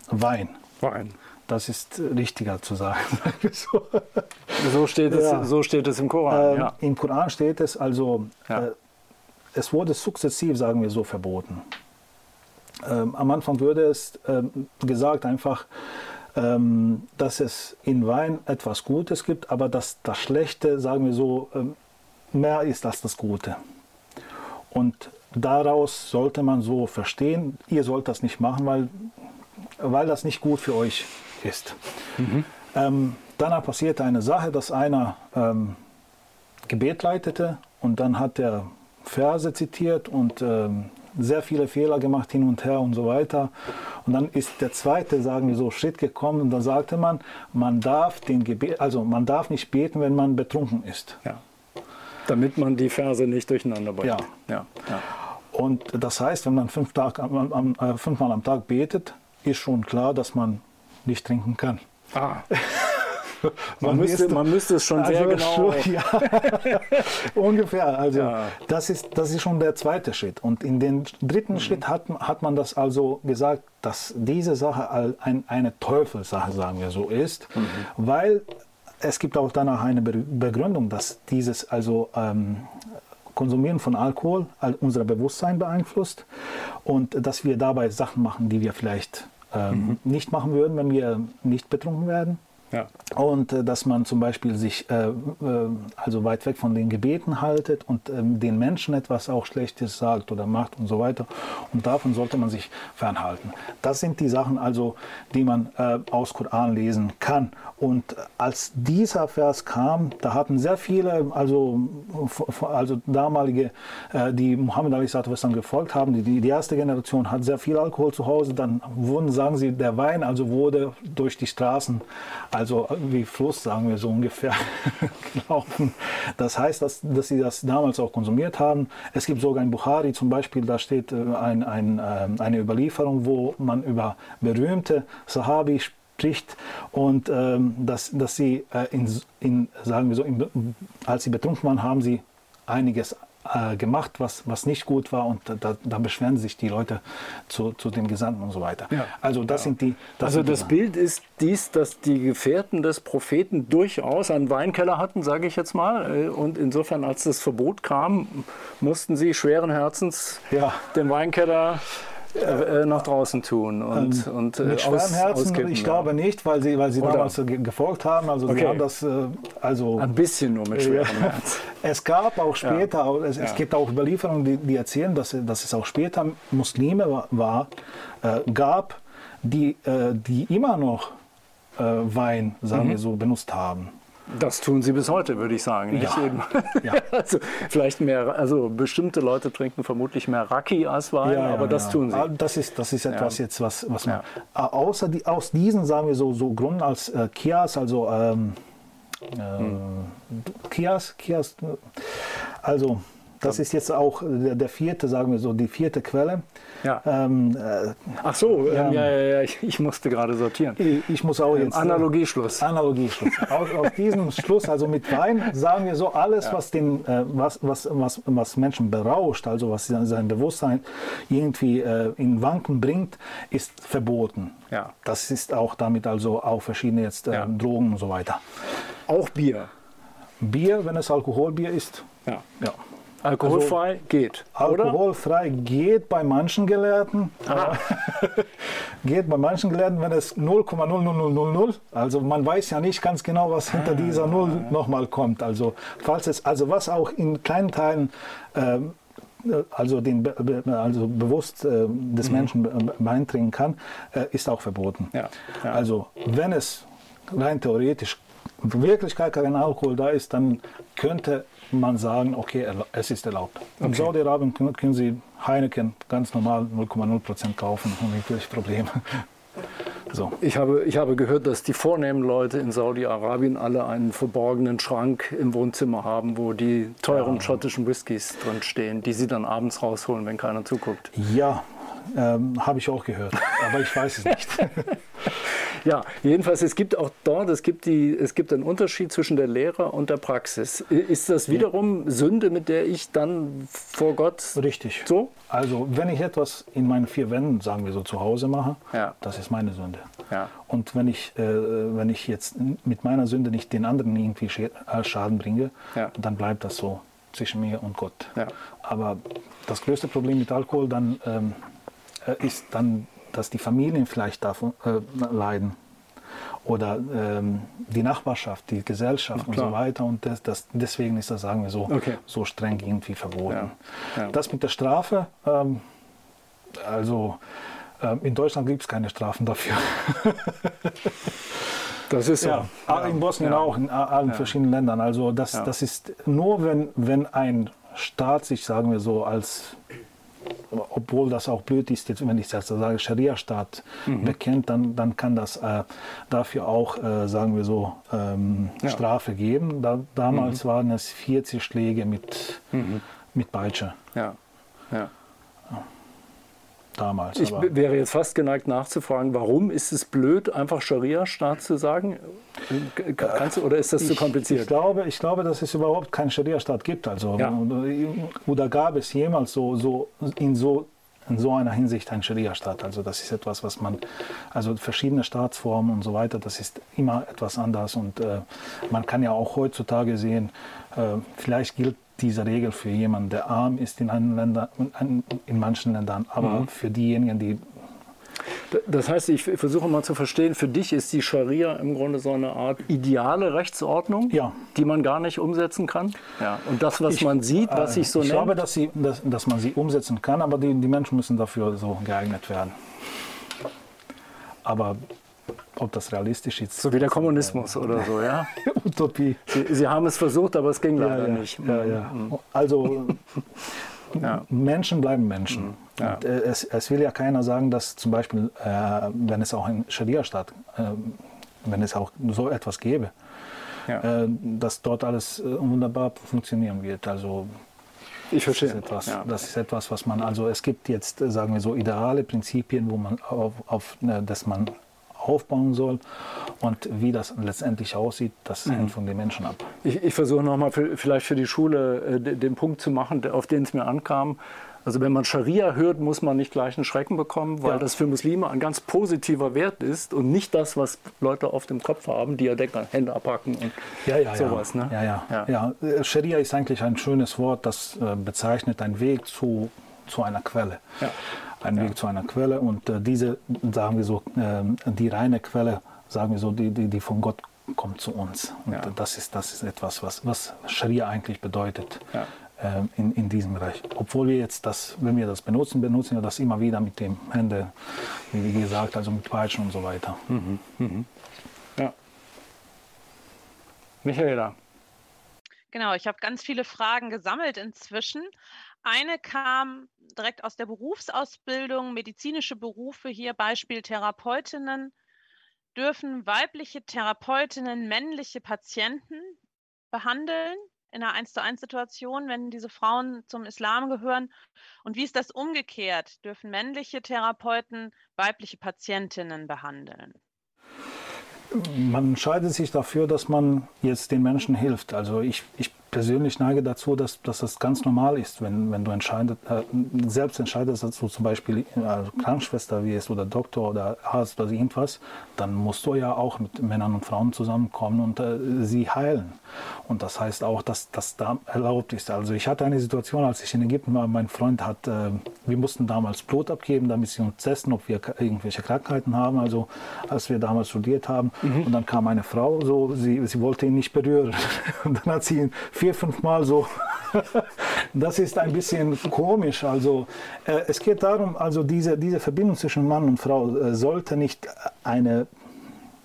Wein, Wein. das ist richtiger zu sagen. so. so, steht es, ja. so steht es im Koran. Ähm, ja. Im Koran steht es also, ja. äh, es wurde sukzessiv, sagen wir so, verboten. Ähm, am Anfang wurde es ähm, gesagt einfach, ähm, dass es in Wein etwas Gutes gibt, aber dass das Schlechte, sagen wir so, ähm, mehr ist als das Gute. Und daraus sollte man so verstehen, ihr sollt das nicht machen, weil, weil das nicht gut für euch ist. Mhm. Ähm, dann passierte eine Sache, dass einer ähm, Gebet leitete und dann hat er Verse zitiert und sehr viele Fehler gemacht hin und her und so weiter. Und dann ist der zweite, sagen wir so, Schritt gekommen und da sagte man, man darf den Gebet, also man darf nicht beten, wenn man betrunken ist. Ja. Damit man die Verse nicht durcheinander bringt. Ja. ja. ja. Und das heißt, wenn man fünf Tag, am, am, äh, fünfmal am Tag betet, ist schon klar, dass man nicht trinken kann. Ah. man, müsste, man müsste es schon also sehr genau. Schon, ja, ungefähr. Also ja. das, ist, das ist schon der zweite Schritt. Und in den dritten mhm. Schritt hat, hat man das also gesagt, dass diese Sache ein, eine Teufelssache, sagen wir so, ist, mhm. weil es gibt auch danach eine Begründung, dass dieses also ähm, Konsumieren von Alkohol unser Bewusstsein beeinflusst und dass wir dabei Sachen machen, die wir vielleicht ähm, mhm. nicht machen würden, wenn wir nicht betrunken werden. Ja. Und äh, dass man zum Beispiel sich äh, äh, also weit weg von den Gebeten haltet und ähm, den Menschen etwas auch Schlechtes sagt oder macht und so weiter. Und davon sollte man sich fernhalten. Das sind die Sachen also, die man äh, aus Koran lesen kann. Und als dieser Vers kam, da hatten sehr viele, also, also damalige, äh, die Muhammad Ali gefolgt haben, die, die erste Generation hat sehr viel Alkohol zu Hause, dann wurden, sagen sie, der Wein also wurde durch die Straßen also wie Fluss, sagen wir so ungefähr, gelaufen. Das heißt, dass, dass sie das damals auch konsumiert haben. Es gibt sogar in Bukhari zum Beispiel, da steht äh, ein, ein, äh, eine Überlieferung, wo man über berühmte Sahabi spricht und ähm, dass, dass sie äh, in, in, sagen wir so, in, als sie betrunken waren, haben sie einiges äh, gemacht, was, was nicht gut war und da, da beschweren sich die Leute zu, zu den Gesandten und so weiter. Ja. Also das ja. sind die. Das also sind das die Bild ist dies, dass die Gefährten des Propheten durchaus einen Weinkeller hatten, sage ich jetzt mal. Äh, und insofern, als das Verbot kam, mussten sie schweren Herzens ja. den Weinkeller äh, äh, nach draußen tun und, ähm, und äh, mit aus, Herzen, Ich glaube nicht, weil sie, weil sie damals gefolgt haben. Also okay. sie haben das äh, also ein bisschen nur mit schwerem Herz. Es gab auch später, ja. es, es, gibt auch Überlieferungen, die, die erzählen, dass, dass es auch später Muslime war, war äh, gab, die, äh, die immer noch Wein, sagen mhm. wir so, benutzt haben. Das tun sie bis heute, würde ich sagen. Ja. ja. also vielleicht mehr, also bestimmte Leute trinken vermutlich mehr Raki als Wein, ja, aber das tun sie. Ah, das ist, das ist etwas jetzt, was, was man. Außer die, aus diesen, sagen wir so, so Gründen als äh, Kias, also ähm, äh, hm. Kias, Kias, also das ist jetzt auch der, vierte, sagen wir so, die vierte Quelle. Ja. Ähm, äh, Ach so, ähm, ja, ja, ja, ich, ich musste gerade sortieren. Ich, ich, muss auch jetzt. Analogieschluss. Analogieschluss. aus, aus diesem Schluss, also mit Wein, sagen wir so, alles, ja. was, den, äh, was, was, was, was Menschen berauscht, also was sein Bewusstsein irgendwie äh, in Wanken bringt, ist verboten. Ja. Das ist auch damit also auch verschiedene jetzt äh, Drogen und so weiter. Auch Bier. Bier, wenn es Alkoholbier ist. Ja. ja. Alkoholfrei also, geht. Alkoholfrei oder? geht bei manchen Gelehrten. geht bei manchen Gelehrten, wenn es 0,00000. Also man weiß ja nicht ganz genau, was hinter dieser Null nochmal kommt. Also falls es, also was auch in kleinen Teilen äh, also, den, also bewusst äh, des mhm. Menschen beeinträchtigen kann, äh, ist auch verboten. Ja, ja. Also wenn es rein theoretisch wirklich gar kein Alkohol da ist, dann könnte man sagen, okay, es ist erlaubt. Okay. In Saudi-Arabien können Sie Heineken ganz normal 0,0% kaufen, ohne wirklich Probleme. So. Ich, habe, ich habe gehört, dass die vornehmen Leute in Saudi-Arabien alle einen verborgenen Schrank im Wohnzimmer haben, wo die teuren ja. schottischen Whiskys drin stehen, die sie dann abends rausholen, wenn keiner zuguckt. Ja, ähm, habe ich auch gehört, aber ich weiß es nicht. ja, jedenfalls, es gibt auch dort, es gibt, die, es gibt einen Unterschied zwischen der Lehre und der Praxis. Ist das wiederum Sünde, mit der ich dann vor Gott Richtig. So? Also, wenn ich etwas in meinen vier Wänden, sagen wir so, zu Hause mache, ja. das ist meine Sünde. Ja. Und wenn ich, äh, wenn ich jetzt mit meiner Sünde nicht den anderen irgendwie Schaden bringe, ja. dann bleibt das so zwischen mir und Gott. Aber das größte Problem mit Alkohol dann ähm, äh, ist dann, dass die Familien vielleicht davon äh, leiden oder ähm, die Nachbarschaft, die Gesellschaft und so weiter. Und das, das, deswegen ist das, sagen wir so, okay. so streng irgendwie verboten. Ja. Ja. Das mit der Strafe, ähm, also äh, in Deutschland gibt es keine Strafen dafür. Das ist so. Ja, ja. In Bosnien auch, in allen verschiedenen Ländern. Also das, das ist nur, wenn, wenn ein Staat sich, sagen wir so, als obwohl das auch blöd ist, jetzt, wenn ich das sage, Scharia-Staat mhm. bekennt, dann, dann kann das äh, dafür auch, äh, sagen wir so, ähm, ja. Strafe geben. Da, damals mhm. waren es 40 Schläge mit, mhm. mit Peitsche. Ja. ja damals. Ich wäre jetzt fast geneigt nachzufragen, warum ist es blöd, einfach Scharia-Staat zu sagen? Kannst du, oder ist das ich, zu kompliziert? Ich glaube, ich glaube, dass es überhaupt keinen Scharia-Staat gibt. Also, ja. Oder gab es jemals so, so in so in so einer Hinsicht ein Scharia-Staat. Also das ist etwas, was man, also verschiedene Staatsformen und so weiter, das ist immer etwas anders und äh, man kann ja auch heutzutage sehen, äh, vielleicht gilt diese Regel für jemanden, der arm ist in, Länder, in manchen Ländern, aber mhm. für diejenigen, die das heißt, ich versuche mal zu verstehen, für dich ist die Scharia im Grunde so eine Art ideale Rechtsordnung, ja. die man gar nicht umsetzen kann. Ja. Und das, was ich, man sieht, was sich so ich nennt. Ich glaube, dass, sie, dass, dass, man sie umsetzen kann, aber die, die Menschen müssen dafür so geeignet werden. Aber ob das realistisch ist. So wie der Kommunismus oder so, ja? Utopie. Sie, Sie, haben es versucht, aber es ging ja, leider ja, nicht. Ja, ja. Mhm. Also Menschen bleiben Menschen. Mhm. Und, äh, es, es, will ja keiner sagen, dass zum Beispiel, äh, wenn es auch in Scharia-Staat, äh, wenn es auch so etwas gäbe. Äh, dass dort alles äh, wunderbar funktionieren wird. Also ich verstehe. Das ist, etwas, ja. das ist etwas, was man, also es gibt jetzt, sagen wir so, ideale Prinzipien, wo man auf, auf dass man aufbauen soll. Und wie das letztendlich aussieht, das mhm. hängt von den Menschen ab. Ich, ich versuche nochmal vielleicht für die Schule äh, den Punkt zu machen, auf den es mir ankam. Also wenn man Scharia hört, muss man nicht gleich einen Schrecken bekommen, weil ja. das für Muslime ein ganz positiver Wert ist und nicht das, was Leute auf dem Kopf haben, die ja denken, Hände abhacken und ja, ja, sowas. Ja. Ne? Ja, ja. Ja. ja. Scharia ist eigentlich ein schönes Wort, das äh, bezeichnet einen Weg zu, zu einer Quelle. Ja ein ja. Weg zu einer Quelle. Und äh, diese, sagen wir so, äh, die reine Quelle, sagen wir so, die, die, die von Gott kommt zu uns. Und ja. das, ist, das ist etwas, was, was Scharia eigentlich bedeutet. Ja. Äh, in, in diesem Bereich. Obwohl wir jetzt das, wenn wir das benutzen, benutzen wir das immer wieder mit dem Hände, wie gesagt, also mit Peitschen und so weiter. Mhm. Mhm. Ja. Michaela. Genau, ich habe ganz viele Fragen gesammelt inzwischen. Eine kam direkt aus der Berufsausbildung, medizinische Berufe hier, Beispiel Therapeutinnen. Dürfen weibliche Therapeutinnen männliche Patienten behandeln? in einer 1 zu 1 Situation, wenn diese Frauen zum Islam gehören? Und wie ist das umgekehrt? Dürfen männliche Therapeuten weibliche Patientinnen behandeln? Man entscheidet sich dafür, dass man jetzt den Menschen hilft. Also ich, ich persönlich neige dazu, dass, dass das ganz normal ist, wenn, wenn du entscheidet, äh, selbst entscheidest, dass du zum Beispiel äh, Krankenschwester wirst oder Doktor oder Arzt oder irgendwas, dann musst du ja auch mit Männern und Frauen zusammenkommen und äh, sie heilen. Und das heißt auch, dass das da erlaubt ist. Also ich hatte eine Situation, als ich in Ägypten war, mein Freund hat, äh, wir mussten damals Blut abgeben, damit sie uns testen, ob wir irgendwelche Krankheiten haben, also als wir damals studiert haben. Mhm. Und dann kam eine Frau, so, sie, sie wollte ihn nicht berühren. Und dann hat sie ihn vier, fünf Mal so. das ist ein bisschen komisch. Also äh, es geht darum, also diese, diese Verbindung zwischen Mann und Frau äh, sollte nicht eine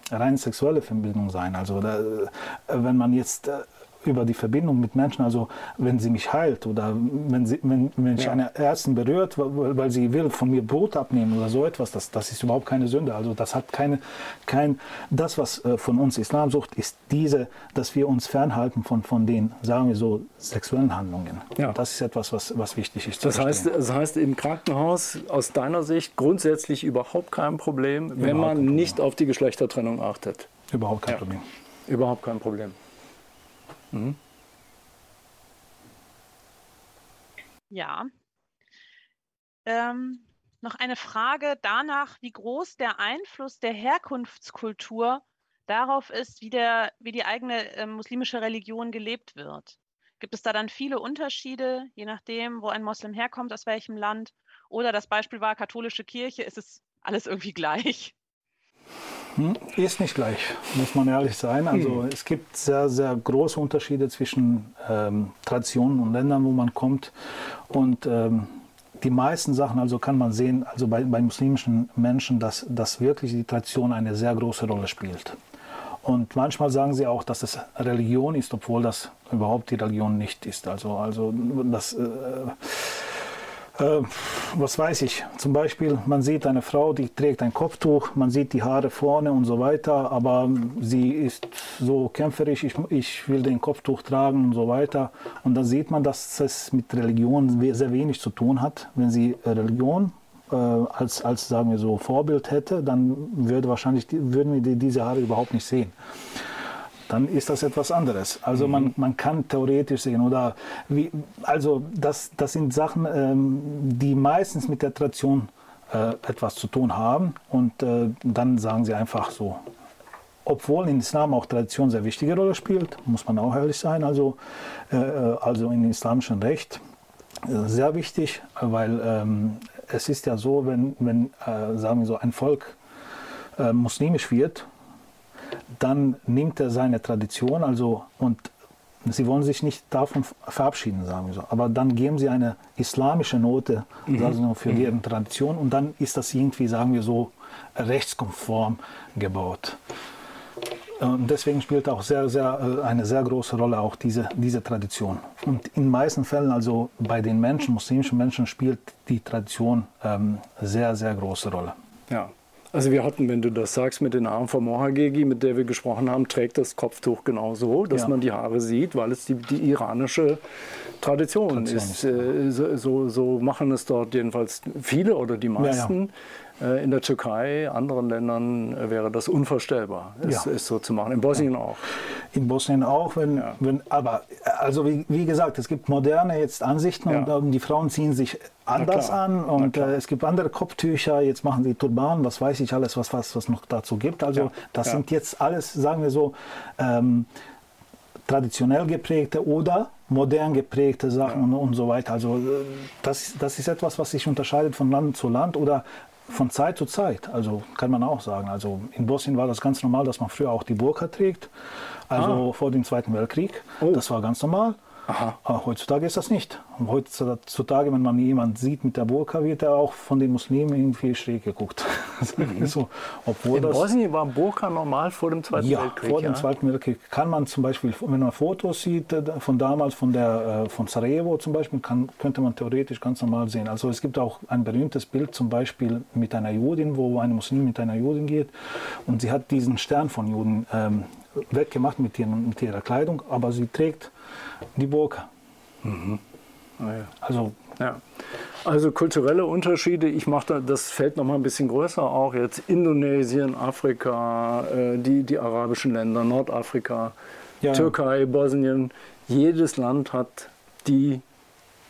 rein sexuelle Verbindung sein. Also da, äh, wenn man jetzt äh, über die Verbindung mit Menschen, also wenn sie mich heilt oder wenn, sie, wenn, wenn mich ja. eine Ärztin berührt, weil, weil, sie will von mir Brot abnehmen oder so etwas, das, das ist überhaupt keine Sünde. Also das hat keine, kein, das was äh, von uns Islam sucht, ist diese, dass wir uns fernhalten von, von den, sagen wir so, sexuellen Handlungen. Ja. Das ist etwas, was, was wichtig ist. Das heißt, das heißt, im Krankenhaus aus deiner Sicht grundsätzlich überhaupt kein Problem, wenn überhaupt man Problem. nicht auf die Geschlechtertrennung achtet. Überhaupt kein ja. Problem. Überhaupt kein Problem. Mhm. Ja. Ähm, noch eine Frage danach, wie groß der Einfluss der Herkunftskultur darauf ist, wie, der, wie die eigene äh, muslimische Religion gelebt wird. Gibt es da dann viele Unterschiede, je nachdem, wo ein Moslem herkommt, aus welchem Land? Oder das Beispiel war katholische Kirche, ist es alles irgendwie gleich? Hm? Ist nicht gleich, muss man ehrlich sein. Also hm. es gibt sehr, sehr große Unterschiede zwischen ähm, Traditionen und Ländern, wo man kommt. Und ähm, die meisten Sachen, also kann man sehen, also bei, bei muslimischen Menschen, dass, dass wirklich die Tradition eine sehr große Rolle spielt. Und manchmal sagen sie auch, dass es Religion ist, obwohl das überhaupt die Religion nicht ist. Also, also das. Äh, äh, was weiß ich, zum Beispiel, man sieht eine Frau, die trägt ein Kopftuch, man sieht die Haare vorne und so weiter, aber sie ist so kämpferisch, ich, ich will den Kopftuch tragen und so weiter. Und dann sieht man, dass es mit Religion sehr wenig zu tun hat. Wenn sie Religion äh, als, als, sagen wir so, Vorbild hätte, dann würde wahrscheinlich, würden wir diese Haare überhaupt nicht sehen dann ist das etwas anderes. Also mhm. man, man kann theoretisch sehen oder wie, also das, das sind Sachen, ähm, die meistens mit der Tradition äh, etwas zu tun haben und äh, dann sagen sie einfach so. Obwohl in Islam auch Tradition sehr wichtige Rolle spielt, muss man auch ehrlich sein, also, äh, äh also im islamischen Recht äh, sehr wichtig, weil ähm, es ist ja so, wenn, wenn äh, sagen wir so, ein Volk muslimisch wird, dann nimmt er seine Tradition, also und Sie wollen sich nicht davon verabschieden, sagen wir so. Aber dann geben Sie eine islamische Note mhm. für mhm. deren Tradition und dann ist das irgendwie, sagen wir so, rechtskonform gebaut. Und deswegen spielt auch sehr, sehr, äh, eine sehr große Rolle auch diese, diese Tradition. Und in den meisten Fällen, also bei den Menschen, muslimischen Menschen, spielt die Tradition ähm, sehr, sehr große Rolle. Ja. Also wir hatten, wenn du das sagst, mit den Haaren von Mohagegi, mit der wir gesprochen haben, trägt das Kopftuch genauso, dass ja. man die Haare sieht, weil es die, die iranische Tradition, Tradition ist. Äh, so, so, machen es dort jedenfalls viele oder die meisten. Ja, ja. Äh, in der Türkei, anderen Ländern äh, wäre das unvorstellbar, es, ja. es so zu machen. In Bosnien ja. auch. In Bosnien auch, wenn, ja. wenn aber also wie, wie, gesagt, es gibt moderne jetzt Ansichten und um, die Frauen ziehen sich anders an und äh, es gibt andere Kopftücher, jetzt machen sie Turban, was weiß ich alles, was was, was noch dazu gibt. Also das sind jetzt alles, sagen wir so, ähm, traditionell geprägte oder modern geprägte Sachen ja. und, und, so weiter. Also das, das ist etwas, was sich unterscheidet von Land zu Land oder von Zeit zu Zeit, also kann man auch sagen. Also in Bosnien war das ganz normal, dass man früher auch die Burka trägt, also ah. vor dem Zweiten Weltkrieg. Oh. Das war ganz normal. Aha. Aber heutzutage ist das nicht. Heutzutage, wenn man jemanden sieht mit der Burka, wird er auch von den Muslimen irgendwie schräg geguckt. Mhm. so, obwohl In das, Bosnien war Burka normal vor dem Zweiten ja, Weltkrieg? vor dem Zweiten Weltkrieg kann man zum Beispiel, wenn man Fotos sieht äh, von damals, von, der, äh, von Sarajevo zum Beispiel, kann, könnte man theoretisch ganz normal sehen. Also es gibt auch ein berühmtes Bild zum Beispiel mit einer Judin, wo ein Muslim mit einer Judin geht und sie hat diesen Stern von Juden ähm, weggemacht mit, ihren, mit ihrer Kleidung, aber sie trägt die Burka. Mhm. Ah. Also ja. Also kulturelle Unterschiede, ich mache das Feld noch mal ein bisschen größer, auch jetzt Indonesien, Afrika, äh, die, die arabischen Länder, Nordafrika, ja. Türkei, Bosnien. Jedes Land hat die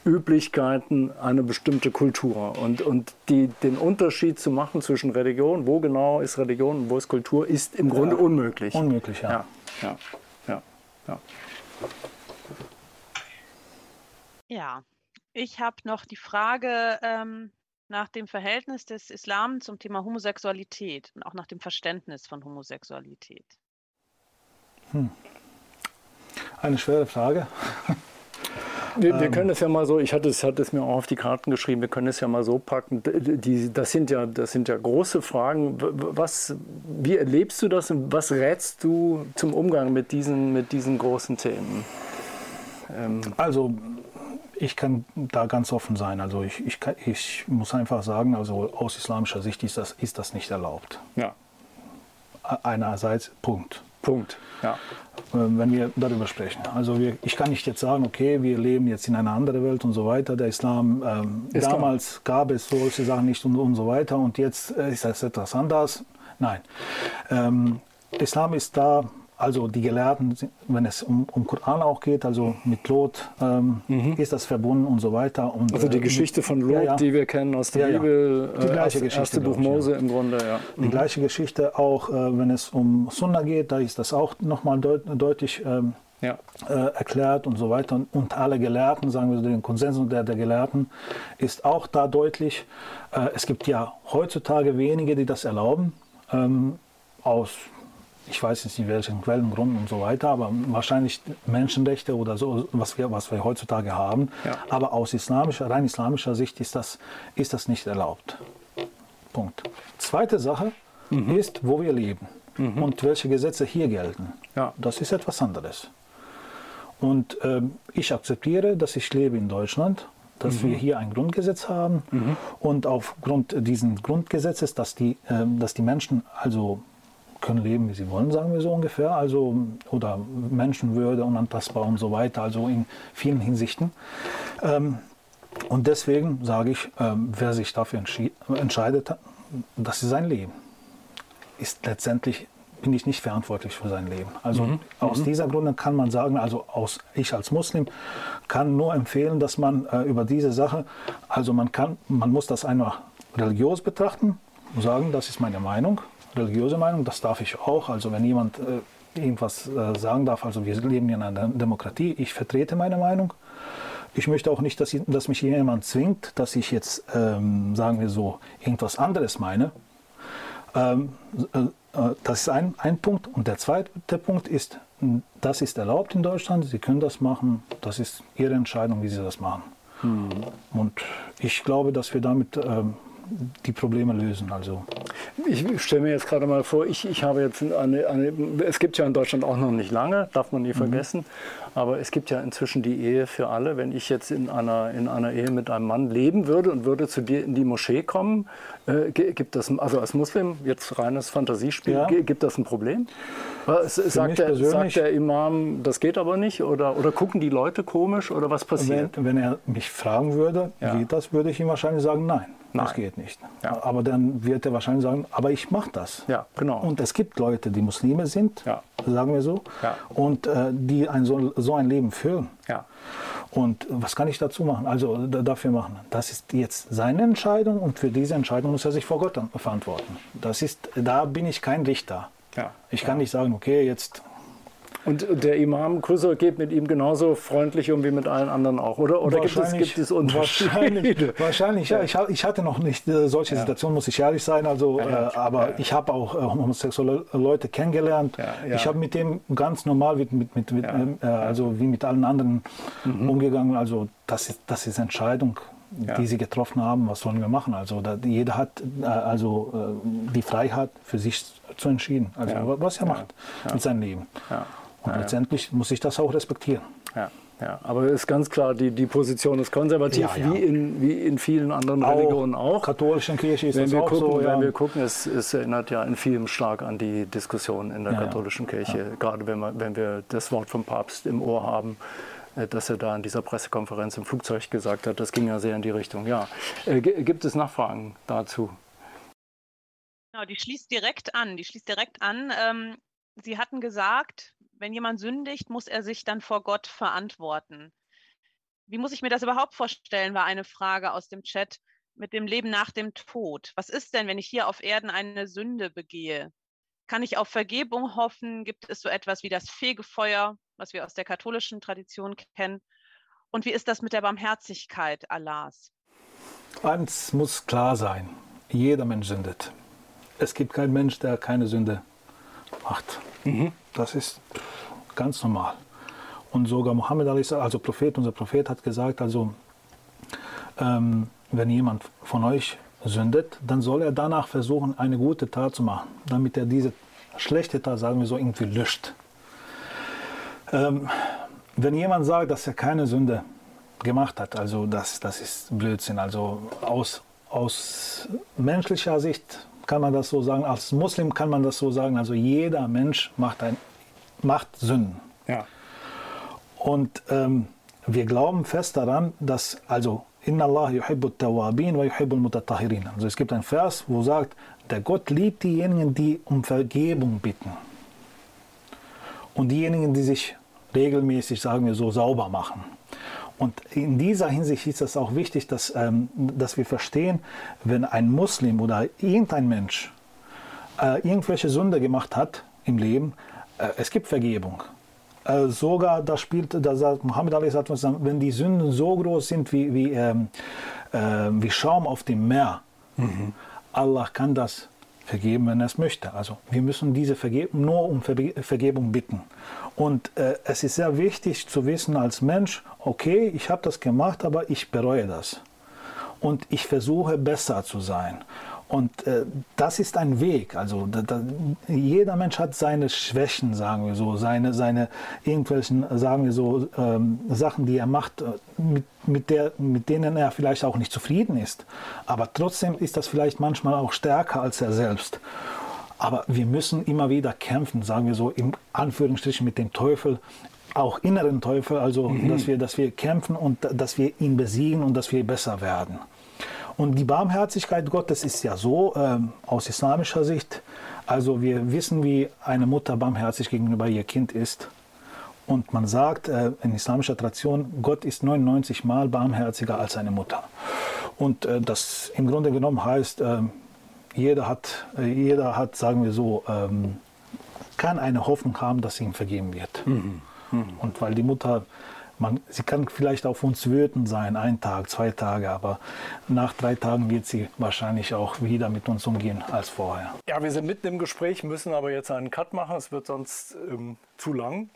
Üblichkeiten, eine bestimmte Kultur. Und, und die, den Unterschied zu machen zwischen Religion, wo genau ist Religion und wo ist Kultur, ist im Grunde ja. unmöglich. Unmöglich, ja. ja. ja. ja. ja. Ja, ich habe noch die Frage ähm, nach dem Verhältnis des Islam zum Thema Homosexualität und auch nach dem Verständnis von Homosexualität. Hm. Eine schwere Frage. Wir, wir, ähm. können es ja mal so, ich hatte es, hatte es mir auch auf die Karten geschrieben, wir können es ja mal so packen. Die, das, sind ja, das sind ja große Fragen. Was, wie erlebst du das und was rätst du zum Umgang mit diesen, mit diesen großen Themen? Ähm. Also ich kann da ganz offen sein. Also ich, ich, ich muss einfach sagen, also aus islamischer Sicht ist das, ist das nicht erlaubt. Ja. Einerseits, Punkt. Punkt, ja. Ähm, wenn wir darüber sprechen. Also wir, ich kann nicht jetzt sagen, okay, wir leben jetzt in einer anderen Welt und so weiter. Der Islam, ähm, damals gab es solche Sachen nicht und, und so weiter und jetzt ist das etwas anders. Nein. Ähm, Islam ist da also die Gelehrten, wenn es um, um Koran auch geht, also mit Lot ähm, mhm. ist das verbunden und so weiter. Und, also die äh, Geschichte von Lot, ja, ja. die wir kennen aus der ja, Bibel, die gleiche äh, Geschichte, erste Buch Mose im Grunde. Ja. Die mhm. gleiche Geschichte auch, äh, wenn es um Sunna geht, da ist das auch nochmal deut deutlich ähm, äh, erklärt und so weiter. Und, und, alle Gelehrten, sagen wir so, den Konsens der, der Gelehrten ist auch da deutlich. Äh, es gibt ja heutzutage wenige, die das erlauben. Ähm, aus ich weiß jetzt nicht welchen Quellengrund und so weiter, aber wahrscheinlich Menschenrechte oder so, was wir, was wir heutzutage haben. Ja. Aber aus islamischer, rein islamischer Sicht ist das, ist das nicht erlaubt. Punkt. Zweite Sache mhm. ist, wo wir leben mhm. und welche Gesetze hier gelten. Ja. Das ist etwas anderes. Und äh, ich akzeptiere, dass ich lebe in Deutschland, dass mhm. wir hier ein Grundgesetz haben mhm. und aufgrund dieses Grundgesetzes, dass die, äh, dass die Menschen also können leben, wie sie wollen, sagen wir so ungefähr. Also, oder Menschenwürde, unantastbar und so weiter, also in vielen Hinsichten. Ähm, und deswegen sage ich, ähm, wer sich dafür entscheidet, das ist sein Leben. Ist letztendlich bin ich nicht verantwortlich für sein Leben. Also mhm. aus mhm. dieser Grunde kann man sagen, also aus, ich als Muslim kann nur empfehlen, dass man äh, über diese Sache, also man kann, man muss das einfach religiös betrachten, sagen, das ist meine Meinung, religiöse Meinung, das darf ich auch. Also wenn jemand äh, irgendwas äh, sagen darf, also wir leben in einer Demokratie, ich vertrete meine Meinung. Ich möchte auch nicht, dass, dass mich jemand zwingt, dass ich jetzt, ähm, sagen wir so, irgendwas anderes meine. Ähm, äh, äh, das ist ein, ein Punkt. Und der zweite Punkt ist, das ist erlaubt in Deutschland, Sie können das machen, das ist Ihre Entscheidung, wie Sie das machen. Hm. Und ich glaube, dass wir damit ähm, die Probleme lösen. Also. Ich stelle mir jetzt gerade mal vor, ich, ich habe jetzt eine, eine, es gibt ja in Deutschland auch noch nicht lange, darf man nie mhm. vergessen, aber es gibt ja inzwischen die Ehe für alle. Wenn ich jetzt in einer, in einer Ehe mit einem Mann leben würde und würde zu dir in die Moschee kommen, äh, gibt das, also als Muslim, jetzt reines Fantasiespiel, ja. gibt das ein Problem? Sagt der, sagt der, Imam, das geht aber nicht? Oder, oder gucken die Leute komisch oder was passiert? Wenn, wenn er mich fragen würde, ja. wie das, würde ich ihm wahrscheinlich sagen, nein. Nein. Das geht nicht. Ja. Aber dann wird er wahrscheinlich sagen, aber ich mache das. Ja, genau. Und es gibt Leute, die Muslime sind, ja. sagen wir so, ja. und äh, die ein, so, so, ein Leben führen. Ja. Und was kann ich dazu machen? Also dafür machen. Das ist jetzt seine Entscheidung und für diese Entscheidung muss er sich vor Gott verantworten. Das ist, da bin ich kein Richter. Ja. Ich kann nicht sagen, okay, jetzt und der Imam Kusser geht mit ihm genauso freundlich um wie mit allen anderen auch, oder? Oder gibt es, gibt es Unterschiede? Wahrscheinlich, wahrscheinlich ja. Ich, ich, hatte noch nicht äh, solche ja. Situationen, muss ich ehrlich sein. Also, ja, äh, aber ich habe auch äh, homosexuelle Leute kennengelernt. Ich habe mit dem ganz normal, mit, mit, mit, mit äh, also wie mit allen anderen mhm. umgegangen. Also das ist, das ist Entscheidung. die sie getroffen haben, was sollen wir machen? Also da, jeder hat äh, also äh, die Freiheit für sich zu entscheiden, also was er macht mit seinem Leben. Und ja. letztendlich muss ich das auch respektieren. Ja. Ja, aber es ist ganz klar, die, die Position ist konservativ, ja, ja. Wie, in, wie in vielen anderen auch, Religionen auch. Katholischen Kirche ist wenn das wir auch gucken, so. Wenn wir gucken, es, es, erinnert ja in vielem stark an die Diskussion in der katholischen Kirche, gerade wenn, man, wenn wir das Wort vom Papst im Ohr haben äh, dass er da in dieser Pressekonferenz im Flugzeug gesagt hat, das ging ja sehr in die Richtung. Ja, äh, gibt es Nachfragen dazu? Genau, die schließt direkt an. Die schließt direkt an. Ähm, Sie hatten gesagt, wenn jemand sündigt, muss er sich dann vor Gott verantworten. Wie muss ich mir das überhaupt vorstellen, war eine Frage aus dem Chat mit dem Leben nach dem Tod. Was ist denn, wenn ich hier auf Erden eine Sünde begehe? Kann ich auf Vergebung hoffen? Gibt es so etwas wie das Fegefeuer, was wir aus der katholischen Tradition kennen? Und wie ist das mit der Barmherzigkeit Allahs? Eins muss klar sein, jeder Mensch sündet. Es gibt keinen Mensch, der keine Sünde macht. Mhm. Das ist ganz normal. Und sogar Mohammed, also Prophet, unser Prophet hat gesagt, also ähm, wenn jemand von euch sündet, dann soll er danach versuchen, eine gute Tat zu machen, damit er diese schlechte Tat, sagen wir so, irgendwie löscht. Ähm, wenn jemand sagt, dass er keine Sünde gemacht hat, also das, das ist Blödsinn. Also aus, aus menschlicher Sicht kann man das so sagen, als Muslim kann man das so sagen, also jeder Mensch macht, ein, macht Sünden. Ja. Und ähm, wir glauben fest daran, dass, also, Inna Allah yuhibbu tawabin wa yuhibbu mutatahirin. Also es gibt ein Vers, wo sagt, der Gott liebt diejenigen, die um Vergebung bitten. Und diejenigen, die sich regelmäßig, sagen wir so, sauber machen. Und in dieser Hinsicht ist es auch wichtig, dass, ähm, dass wir verstehen, wenn ein Muslim oder irgendein Mensch äh, irgendwelche Sünde gemacht hat im Leben, äh, es gibt Vergebung. Äh, sogar, da spielt, da sagt Muhammad Ali, wenn die Sünden so groß sind wie, wie, ähm, äh, wie Schaum auf dem Meer, mhm. Allah kann das vergeben, wenn er es möchte. Also wir müssen diese Vergebung nur um Vergebung bitten. Und äh, es ist sehr wichtig zu wissen als Mensch, okay, ich habe das gemacht, aber ich bereue das. Und ich versuche besser zu sein. Und äh, das ist ein Weg. Also da, da, jeder Mensch hat seine Schwächen, sagen wir so, seine, seine irgendwelchen, sagen wir so, ähm, Sachen, die er macht, äh, mit, mit, der, mit denen er vielleicht auch nicht zufrieden ist. Aber trotzdem ist das vielleicht manchmal auch stärker als er selbst. Aber wir müssen immer wieder kämpfen, sagen wir so, im Anführungsstrichen mit dem Teufel, auch inneren Teufel, also mhm. dass, wir, dass wir kämpfen und dass wir ihn besiegen und dass wir besser werden. Und die Barmherzigkeit Gottes ist ja so ähm, aus islamischer Sicht, also wir wissen, wie eine Mutter barmherzig gegenüber ihr Kind ist. Und man sagt äh, in islamischer Tradition, Gott ist 99 Mal barmherziger als eine Mutter. Und äh, das im Grunde genommen heißt, äh, jeder hat, äh, jeder hat, sagen wir so, ähm, kann eine Hoffnung haben, dass ihm vergeben wird. Mhm. Mhm. Und weil die Mutter, man, sie kann vielleicht auf uns wütend sein, ein Tag, zwei Tage, aber nach drei Tagen wird sie wahrscheinlich auch wieder mit uns umgehen als vorher. Ja, wir sind mitten im Gespräch, müssen aber jetzt einen Cut machen, es wird sonst ähm, zu lang.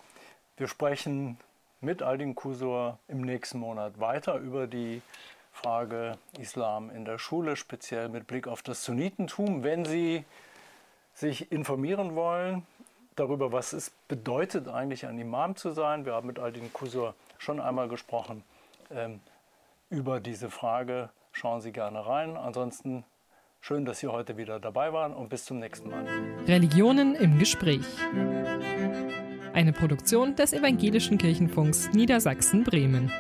Wir sprechen mit Aldin Kusur im nächsten Monat weiter über die Frage Islam in der Schule, speziell mit Blick auf das Sunnitentum. Wenn Sie sich informieren wollen darüber, was es bedeutet, eigentlich ein Imam zu sein, wir haben mit Aldin Kusur schon einmal gesprochen ähm, über diese Frage. Schauen Sie gerne rein. Ansonsten schön, dass Sie heute wieder dabei waren und bis zum nächsten Mal. Religionen im Gespräch. Eine Produktion des Evangelischen Kirchenfunks Niedersachsen-Bremen.